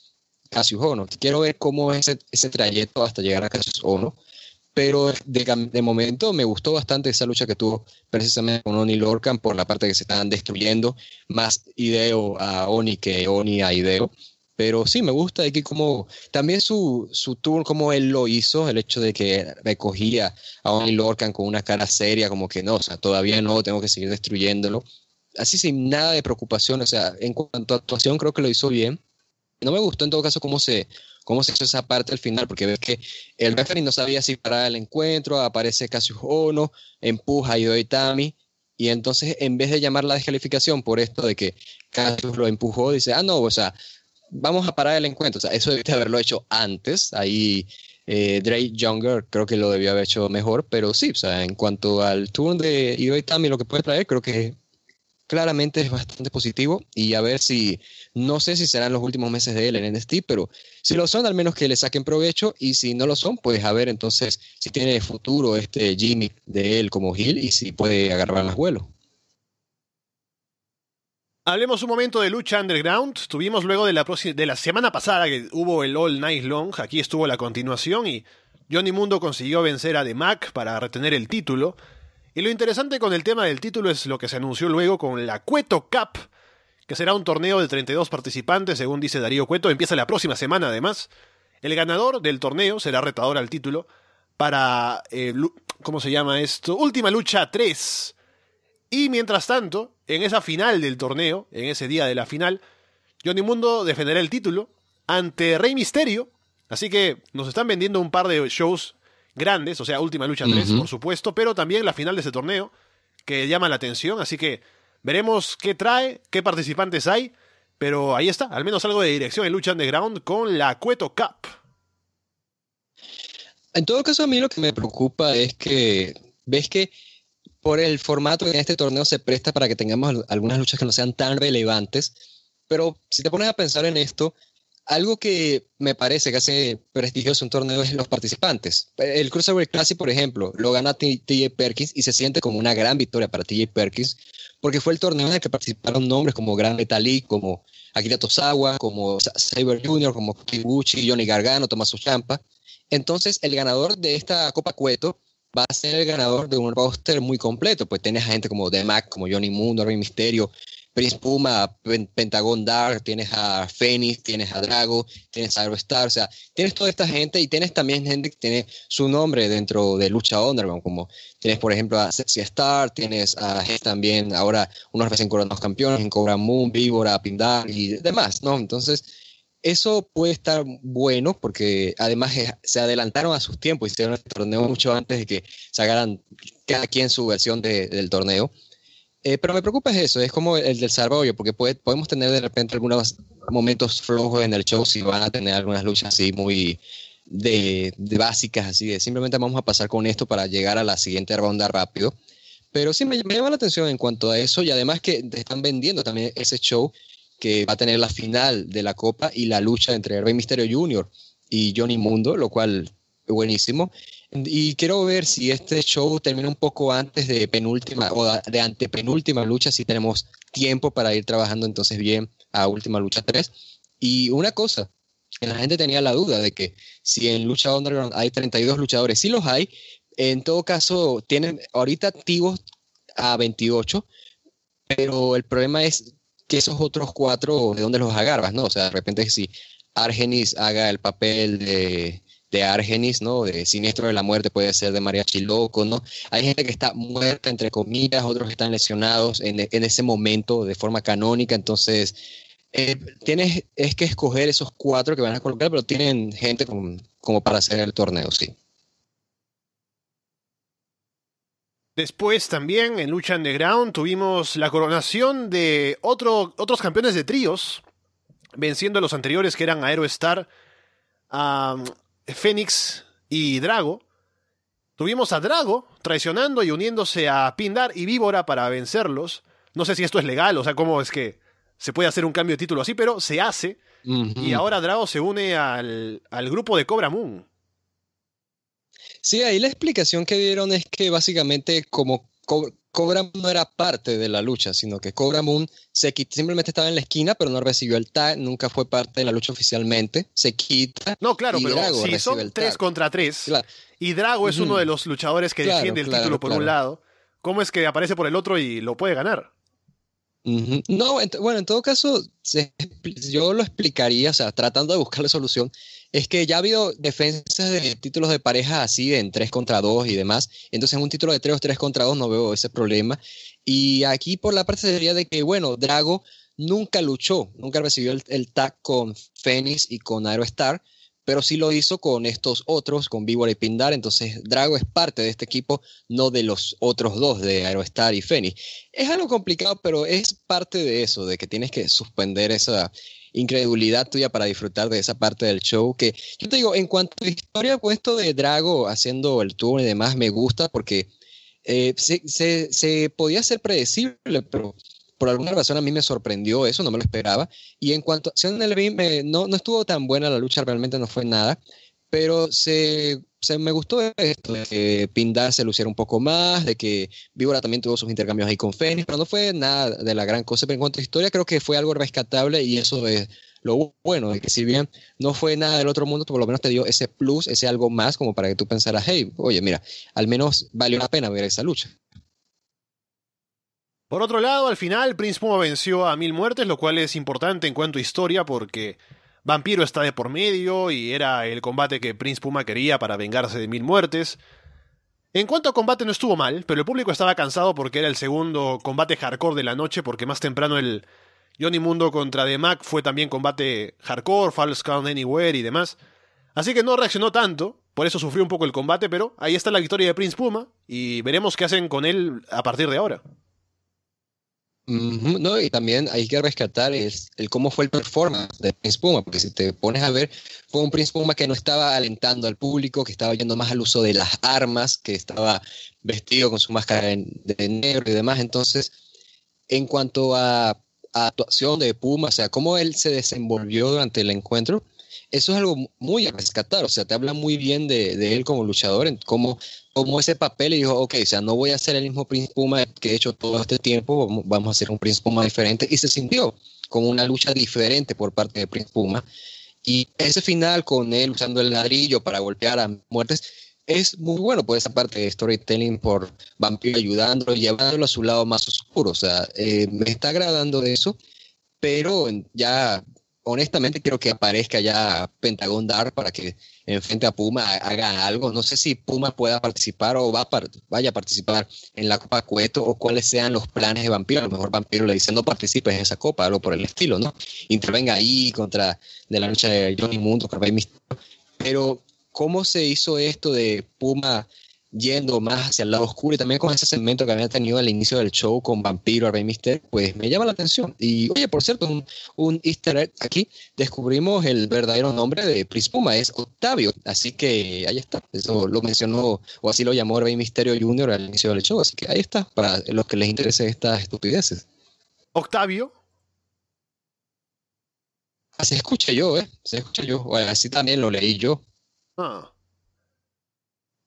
Cassius Ono. Quiero ver cómo es ese, trayecto hasta llegar a Cassius Ono pero de, de, momento me gustó bastante esa lucha que tuvo precisamente con Oni Lorcan por la parte que se estaban destruyendo, más Ideo a Oni que Oni a Ideo. Pero sí, me gusta aquí como también su, su tour, como él lo hizo, el hecho de que recogía a Oni Lorcan con una cara seria, como que no, o sea, todavía no, tengo que seguir destruyéndolo. Así sin nada de preocupación, o sea, en cuanto a actuación creo que lo hizo bien. No me gustó en todo caso cómo se, cómo se hizo esa parte al final, porque ves que el referee no sabía si parar el encuentro, aparece Cassius Ono, empuja a Ido Itami, y entonces en vez de llamar la descalificación por esto de que Cassius lo empujó, dice, ah, no, o sea, vamos a parar el encuentro, o sea, eso debiste haberlo hecho antes, ahí eh, Drake Younger creo que lo debió haber hecho mejor, pero sí, o sea, en cuanto al turn de Ido Itami, lo que puede traer, creo que claramente es bastante positivo. Y a ver si, no sé si serán los últimos meses de él en NXT, pero si lo son, al menos que le saquen provecho. Y si no lo son, pues a ver entonces si tiene futuro este Jimmy de él como Hill y si puede agarrar más vuelo. Hablemos un momento de lucha underground. Tuvimos luego de la, de la semana pasada que hubo el All Night Long, aquí estuvo la continuación y Johnny Mundo consiguió vencer a The Mac para retener el título. Y lo interesante con el tema del título es lo que se anunció luego con la Cueto Cup, que será un torneo de 32 participantes, según dice Darío Cueto. Empieza la próxima semana, además. El ganador del torneo será retador al título para. Eh, ¿Cómo se llama esto? Última lucha 3. Y mientras tanto, en esa final del torneo, en ese día de la final, Johnny Mundo defenderá el título ante Rey Misterio. Así que nos están vendiendo un par de shows grandes, o sea, Última Lucha 3, uh -huh. por supuesto, pero también la final de ese torneo, que llama la atención, así que veremos qué trae, qué participantes hay, pero ahí está, al menos algo de dirección en Lucha Underground con la Cueto Cup. En todo caso, a mí lo que me preocupa es que ves que por el formato en este torneo se presta para que tengamos algunas luchas que no sean tan relevantes, pero si te pones a pensar en esto, algo que me parece que hace prestigioso un torneo es los participantes. El Cruiserweight Classic, por ejemplo, lo gana TJ Perkins y se siente como una gran victoria para TJ Perkins porque fue el torneo en el que participaron nombres como Gran Metalik, como Akira Tosawa, como Saber Jr., como Kiguchi, Johnny Gargano, Tommaso Champa. Entonces, el ganador de esta Copa Cueto va a ser el ganador de un roster muy completo, pues tienes a gente como The Mac, como Johnny Mundo, Rey Misterio, Prince Puma, Pentagon Dark, tienes a Phoenix, tienes a Drago, tienes a Aerostar, o sea, tienes toda esta gente y tienes también gente que tiene su nombre dentro de Lucha Underground, como tienes por ejemplo a Sexy Star, tienes a también ahora unos veces coronados campeones, en Cobra Moon, Víbora, Pindar y demás, ¿no? Entonces, eso puede estar bueno porque además se adelantaron a sus tiempos hicieron el torneo mucho antes de que sacaran cada quien su versión del torneo. Eh, pero me preocupa es eso, es como el del desarrollo, porque podemos tener de repente algunos momentos flojos en el show si van a tener algunas luchas así muy de, básicas, así de simplemente vamos a pasar con esto para llegar a la siguiente ronda rápido. Pero sí me, me llama la atención en cuanto a eso y además que están vendiendo también ese show que va a tener la final de la Copa y la lucha entre Rey Misterio Jr. y Johnny Mundo, lo cual buenísimo. Y quiero ver si este show termina un poco antes de penúltima o de antepenúltima lucha, si tenemos tiempo para ir trabajando entonces bien a última lucha 3. Y una cosa, la gente tenía la duda de que si en lucha underground hay 32 luchadores, sí los hay, en todo caso tienen ahorita activos a 28, pero el problema es que esos otros cuatro, ¿de dónde los agarras, no? O sea, de repente si Argenis haga el papel de, de Argenis, ¿no? De Siniestro de la Muerte puede ser de Mariachi Loco, ¿no? Hay gente que está muerta, entre comillas, otros están lesionados en, en ese momento de forma canónica, entonces eh, tienes es que escoger esos cuatro que van a colocar, pero tienen gente como, como para hacer el torneo, sí. Después también en Lucha Underground tuvimos la coronación de otro, otros campeones de tríos, venciendo a los anteriores que eran Aerostar, a Fénix y Drago. Tuvimos a Drago traicionando y uniéndose a Pindar y Víbora para vencerlos. No sé si esto es legal, o sea, cómo es que se puede hacer un cambio de título así, pero se hace. Y ahora Drago se une al, al grupo de Cobra Moon. Sí, ahí la explicación que dieron es que básicamente como Cobra Moon no era parte de la lucha, sino que Cobra Moon se simplemente estaba en la esquina, pero no recibió el tag, nunca fue parte de la lucha oficialmente, se quita. No, claro, pero si son tres contra tres, y Drago es uno de los luchadores que defiende el título por un lado, ¿cómo es que aparece por el otro y lo puede ganar? No, bueno, en todo caso, yo lo explicaría, o sea, tratando de buscar la solución, es que ya ha habido defensas de títulos de pareja así en 3 contra 2 y demás. Entonces, en un título de 3 o 3 contra 2 no veo ese problema. Y aquí por la parte sería de que, bueno, Drago nunca luchó, nunca recibió el, tag con Phoenix y con Aerostar, pero sí lo hizo con estos otros, con Víbora y Pindar. Entonces, Drago es parte de este equipo, no de los otros dos, de Aerostar y Phoenix. Es algo complicado, pero es parte de eso, de que tienes que suspender esa incredulidad tuya para disfrutar de esa parte del show. Que yo te digo, en cuanto a historia, con esto de Drago haciendo el tour y demás, me gusta porque eh, se, se, podía ser predecible, pero por alguna razón a mí me sorprendió eso, no me lo esperaba. Y en cuanto a Acción no, no estuvo tan buena la lucha, realmente no fue nada, pero se me gustó esto, de que Pindar se luciera un poco más, de que Víbora también tuvo sus intercambios ahí con Fénix, pero no fue nada de la gran cosa. Pero en cuanto a historia, creo que fue algo rescatable y eso es lo bueno, de que si bien no fue nada del otro mundo, por lo menos te dio ese plus, ese algo más, como para que tú pensaras, hey, oye, mira, al menos valió la pena ver esa lucha. Por otro lado, al final, Prince Puma venció a Mil Muertes, lo cual es importante en cuanto a historia, porque Vampiro está de por medio y era el combate que Prince Puma quería para vengarse de mil muertes. En cuanto a combate no estuvo mal, pero el público estaba cansado porque era el segundo combate hardcore de la noche, porque más temprano el Johnny Mundo contra The Mac fue también combate hardcore, False Count Anywhere y demás. Así que no reaccionó tanto, por eso sufrió un poco el combate, pero ahí está la victoria de Prince Puma y veremos qué hacen con él a partir de ahora. No, y también hay que rescatar el, el, cómo fue el performance de Prince Puma, porque si te pones a ver, fue un Prince Puma que no estaba alentando al público, que estaba yendo más al uso de las armas, que estaba vestido con su máscara de negro y demás. Entonces, en cuanto a, a actuación de Puma, o sea, cómo él se desenvolvió durante el encuentro, eso es algo muy a rescatar, o sea, te habla muy bien de, de él como luchador, en cómo tomó ese papel y dijo, ok, o sea, no voy a hacer el mismo Prince Puma que he hecho todo este tiempo, vamos a hacer un Prince Puma diferente, y se sintió como una lucha diferente por parte de Prince Puma. Y ese final con él usando el ladrillo para golpear a muertes es muy bueno por esa parte de storytelling, por Vampiro ayudándolo, llevándolo a su lado más oscuro. O sea, eh, me está agradando de eso, pero ya, honestamente, quiero que aparezca ya Pentagon Dark para que enfrente a Puma haga algo. No sé si Puma pueda participar o va vaya a participar en la Copa Cueto o cuáles sean los planes de Vampiro. A lo mejor Vampiro le dice no participes en esa copa, algo por el estilo, ¿no? Intervenga ahí contra de la lucha de Johnny Mundo, contra Rey Mysterio. Pero cómo se hizo esto de Puma yendo más hacia el lado oscuro y también con ese segmento que había tenido al inicio del show con Vampiro, Rey Mister, pues me llama la atención. Y oye, por cierto, un, easter egg aquí, descubrimos el verdadero nombre de Pris Puma, es Octavio, así que ahí está, eso lo mencionó, o así lo llamó Rey Misterio Jr. al inicio del show, así que ahí está, para los que les interese estas estupideces. Octavio. Así escuché yo, ¿eh? Se escucha yo, así también lo leí yo. Ah.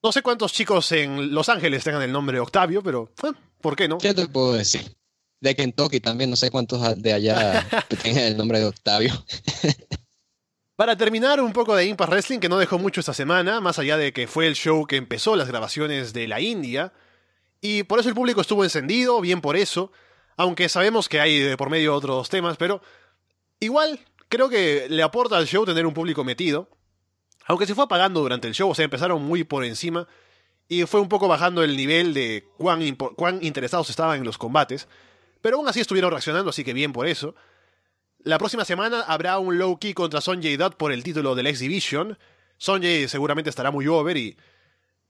No sé cuántos chicos en Los Ángeles tengan el nombre Octavio, pero eh, ¿por qué no? ¿Qué te puedo decir? De Kentucky también, no sé cuántos de allá *laughs* tengan el nombre de Octavio. *laughs* Para terminar, un poco de Impact Wrestling, que no dejó mucho esta semana, más allá de que fue el show que empezó las grabaciones de la India. Y por eso el público estuvo encendido, bien por eso. Aunque sabemos que hay de por medio otros temas, pero igual creo que le aporta al show tener un público metido. Aunque se fue apagando durante el show, o sea, empezaron muy por encima y fue un poco bajando el nivel de cuán, interesados estaban en los combates, pero aún así estuvieron reaccionando, así que bien por eso. La próxima semana habrá un low key contra Sonjay Dutt por el título del X Division. Sonjay seguramente estará muy over y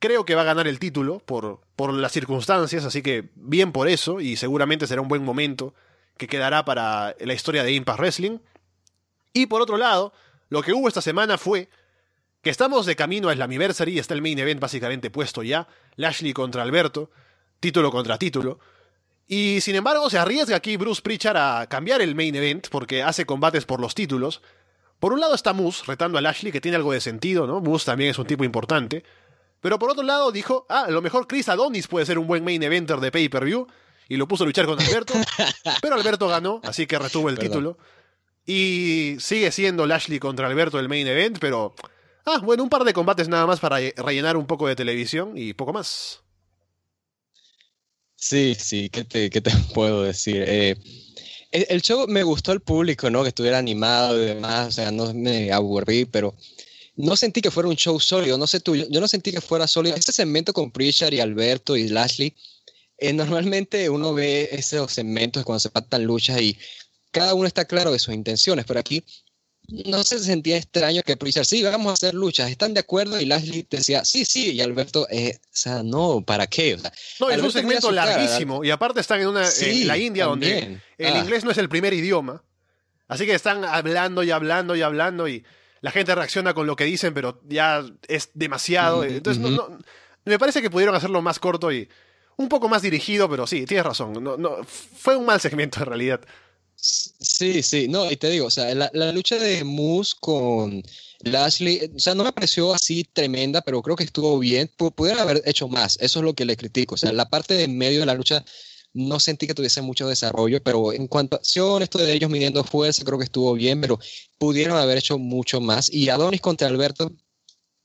creo que va a ganar el título por, por las circunstancias, así que bien por eso y seguramente será un buen momento que quedará para la historia de Impact Wrestling. Y por otro lado, lo que hubo esta semana fue que estamos de camino a Slammiversary, está el main event básicamente puesto ya, Lashley contra Alberto, título contra título. Y sin embargo se arriesga aquí Bruce Pritchard a cambiar el main event porque hace combates por los títulos. Por un lado está Moose retando a Lashley, que tiene algo de sentido, ¿no? Moose también es un tipo importante. Pero por otro lado dijo, ah, a lo mejor Chris Adonis puede ser un buen main eventer de pay-per-view. Y lo puso a luchar con Alberto. *laughs* pero Alberto ganó, así que retuvo el título. Y sigue siendo Lashley contra Alberto el main event, pero Ah, bueno, un par de combates nada más para rellenar un poco de televisión y poco más. Sí, sí, ¿qué te, qué te *laughs* puedo decir? Eh, el, show me gustó el público, ¿no? Que estuviera animado y demás, o sea, no me aburrí, pero no sentí que fuera un show sólido, no sé tú, yo, no sentí que fuera sólido. Este segmento con Pritchard y Alberto y Lashley, eh, normalmente uno ve esos segmentos cuando se pactan luchas y cada uno está claro de sus intenciones, pero aquí no se sentía extraño que Pritchard, sí, vamos a hacer luchas, ¿están de acuerdo? Y Lashley decía, sí, sí, y Alberto, eh, o sea, no, ¿para qué? no, es un segmento larguísimo, y aparte están en, una, en la India donde el ah. inglés no es el primer idioma, así que están hablando y hablando y hablando, y la gente reacciona con lo que dicen, pero ya es demasiado, entonces me parece que pudieron hacerlo más corto y un poco más dirigido, pero sí, tienes razón, no, no, fue un mal segmento en realidad. Sí, sí, no, y te digo, o sea, la, lucha de Moose con Lashley, o sea, no me pareció así tremenda, pero creo que estuvo bien. Pudieron haber hecho más, eso es lo que le critico. O sea, la parte de medio de la lucha no sentí que tuviese mucho desarrollo, pero en cuanto a acción, esto de ellos midiendo fuerza, creo que estuvo bien, pero pudieron haber hecho mucho más. Y Adonis contra Alberto,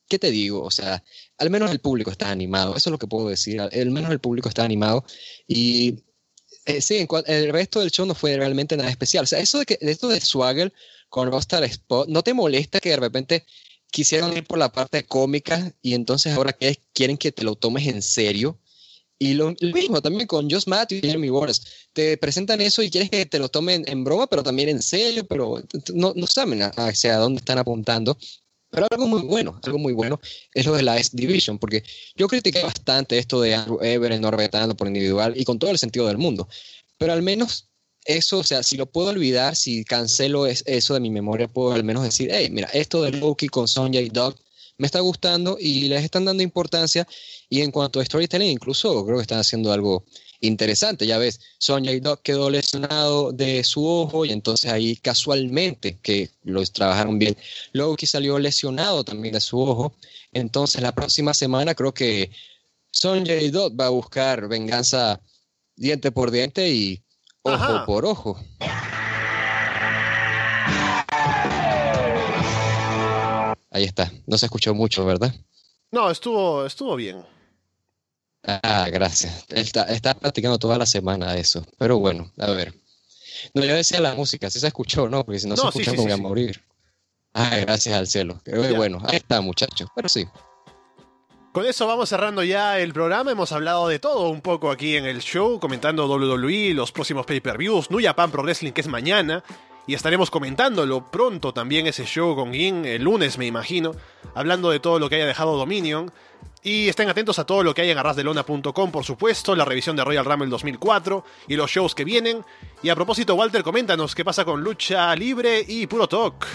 ¿qué te digo? O sea, al menos el público está animado, eso es lo que puedo decir, al menos el público está animado. Y eh, sí, el resto del show no fue realmente nada especial. O sea, eso de que esto de Swagger con Rockstar Spot, ¿no te molesta que de repente quisieron ir por la parte cómica y entonces ahora que quieren que te lo tomes en serio? Y lo, mismo también con Josh Matthews y Jeremy Boras. Te presentan eso y quieres que te lo tomen en broma, pero también en serio, pero no, no saben hacia dónde están apuntando. Pero algo muy bueno, algo muy bueno es lo de la S Division, porque yo critiqué bastante esto de Andrew Everett no retando por individual y con todo el sentido del mundo. Pero al menos eso, o sea, si lo puedo olvidar, si cancelo eso de mi memoria, puedo al menos decir, hey, mira, esto de Loki con Sonja y Doug me está gustando y les están dando importancia. Y en cuanto a storytelling, incluso creo que están haciendo algo interesante. Ya ves, Sonya y Doc quedó lesionado de su ojo y entonces ahí casualmente que los trabajaron bien. Loki salió lesionado también de su ojo. Entonces la próxima semana creo que Sonya y Doc va a buscar venganza diente por diente y ojo por ojo. Ahí está. No se escuchó mucho, ¿verdad? No, estuvo, estuvo bien. Ah, gracias. Está, está practicando toda la semana eso. Pero bueno, a ver. No, yo decía la música, si se escuchó, ¿no? Porque si no, se escucha, me voy a morir. Ah, gracias al cielo. Pero bueno, ahí está, muchachos. Pero sí. Con eso vamos cerrando ya el programa. Hemos hablado de todo un poco aquí en el show, comentando WWE, los próximos pay-per-views, New Japan Pro Wrestling, que es mañana. Y estaremos comentándolo pronto también ese show con Gin, el lunes me imagino, hablando de todo lo que haya dejado Dominion. Y estén atentos a todo lo que hay en arrasdelona.com, por supuesto, la revisión de Royal Rumble 2004 y los shows que vienen. Y a propósito, Walter, coméntanos qué pasa con lucha libre y puro talk.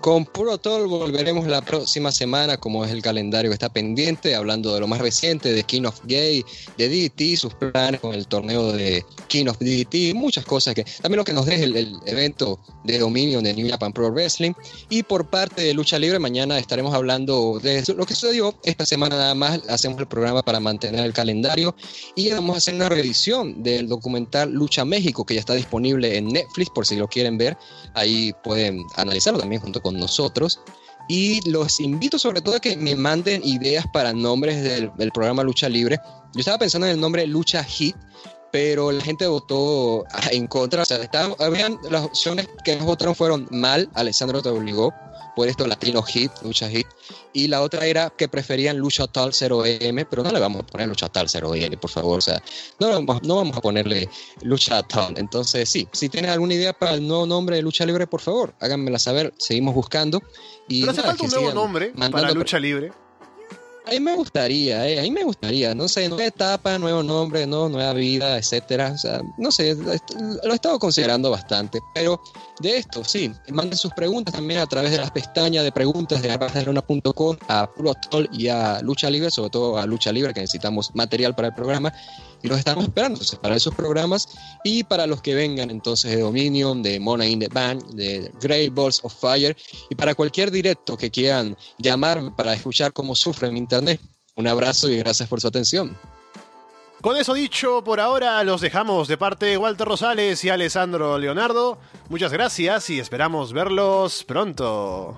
Con Puro Talk volveremos la próxima semana, como es el calendario que está pendiente, hablando de lo más reciente, de King of Gay, de DDT, sus planes con el torneo de King of DDT, muchas cosas que también lo que nos deja el, evento de Dominion de New Japan Pro Wrestling. Y por parte de Lucha Libre, mañana estaremos hablando de lo que sucedió. Esta semana nada más hacemos el programa para mantener el calendario y vamos a hacer una revisión del documental Lucha México, que ya está disponible en Netflix, por si lo quieren ver. Ahí pueden analizarlo también junto con nosotros. Y los invito sobre todo a que me manden ideas para nombres del, programa Lucha Libre. Yo estaba pensando en el nombre Lucha Hit, pero la gente votó en contra. O sea, habían, las opciones que nos votaron fueron mal, Alessandro te obligó, por esto Latino Hit, Lucha Hit, y la otra era que preferían Lucha Tal 0M, pero no le vamos a poner Lucha Tal 0M, por favor, o sea, no vamos, no vamos a ponerle Lucha Tal. Entonces, sí, si tienes alguna idea para el nuevo nombre de Lucha Libre, por favor, háganmela saber, seguimos buscando. Y pero hace falta un nuevo nombre para Lucha Libre. A mí me gustaría, eh, a mí me gustaría, no sé, nueva etapa, nuevo nombre, no, nueva vida, etcétera. O sea, no sé, lo he estado considerando bastante. Pero de esto, sí, manden sus preguntas también a través de las pestañas de preguntas de arrasdelona.com a Puro y a Lucha Libre, sobre todo a Lucha Libre, que necesitamos material para el programa y los estamos esperando para esos programas y para los que vengan entonces de Dominion, de Mona in the Band, de Great Balls of Fire y para cualquier directo que quieran llamar para escuchar cómo sufre en internet. Un abrazo y gracias por su atención. Con eso dicho, por ahora los dejamos de parte de Walter Rosales y Alessandro Leonardo. Muchas gracias y esperamos verlos pronto.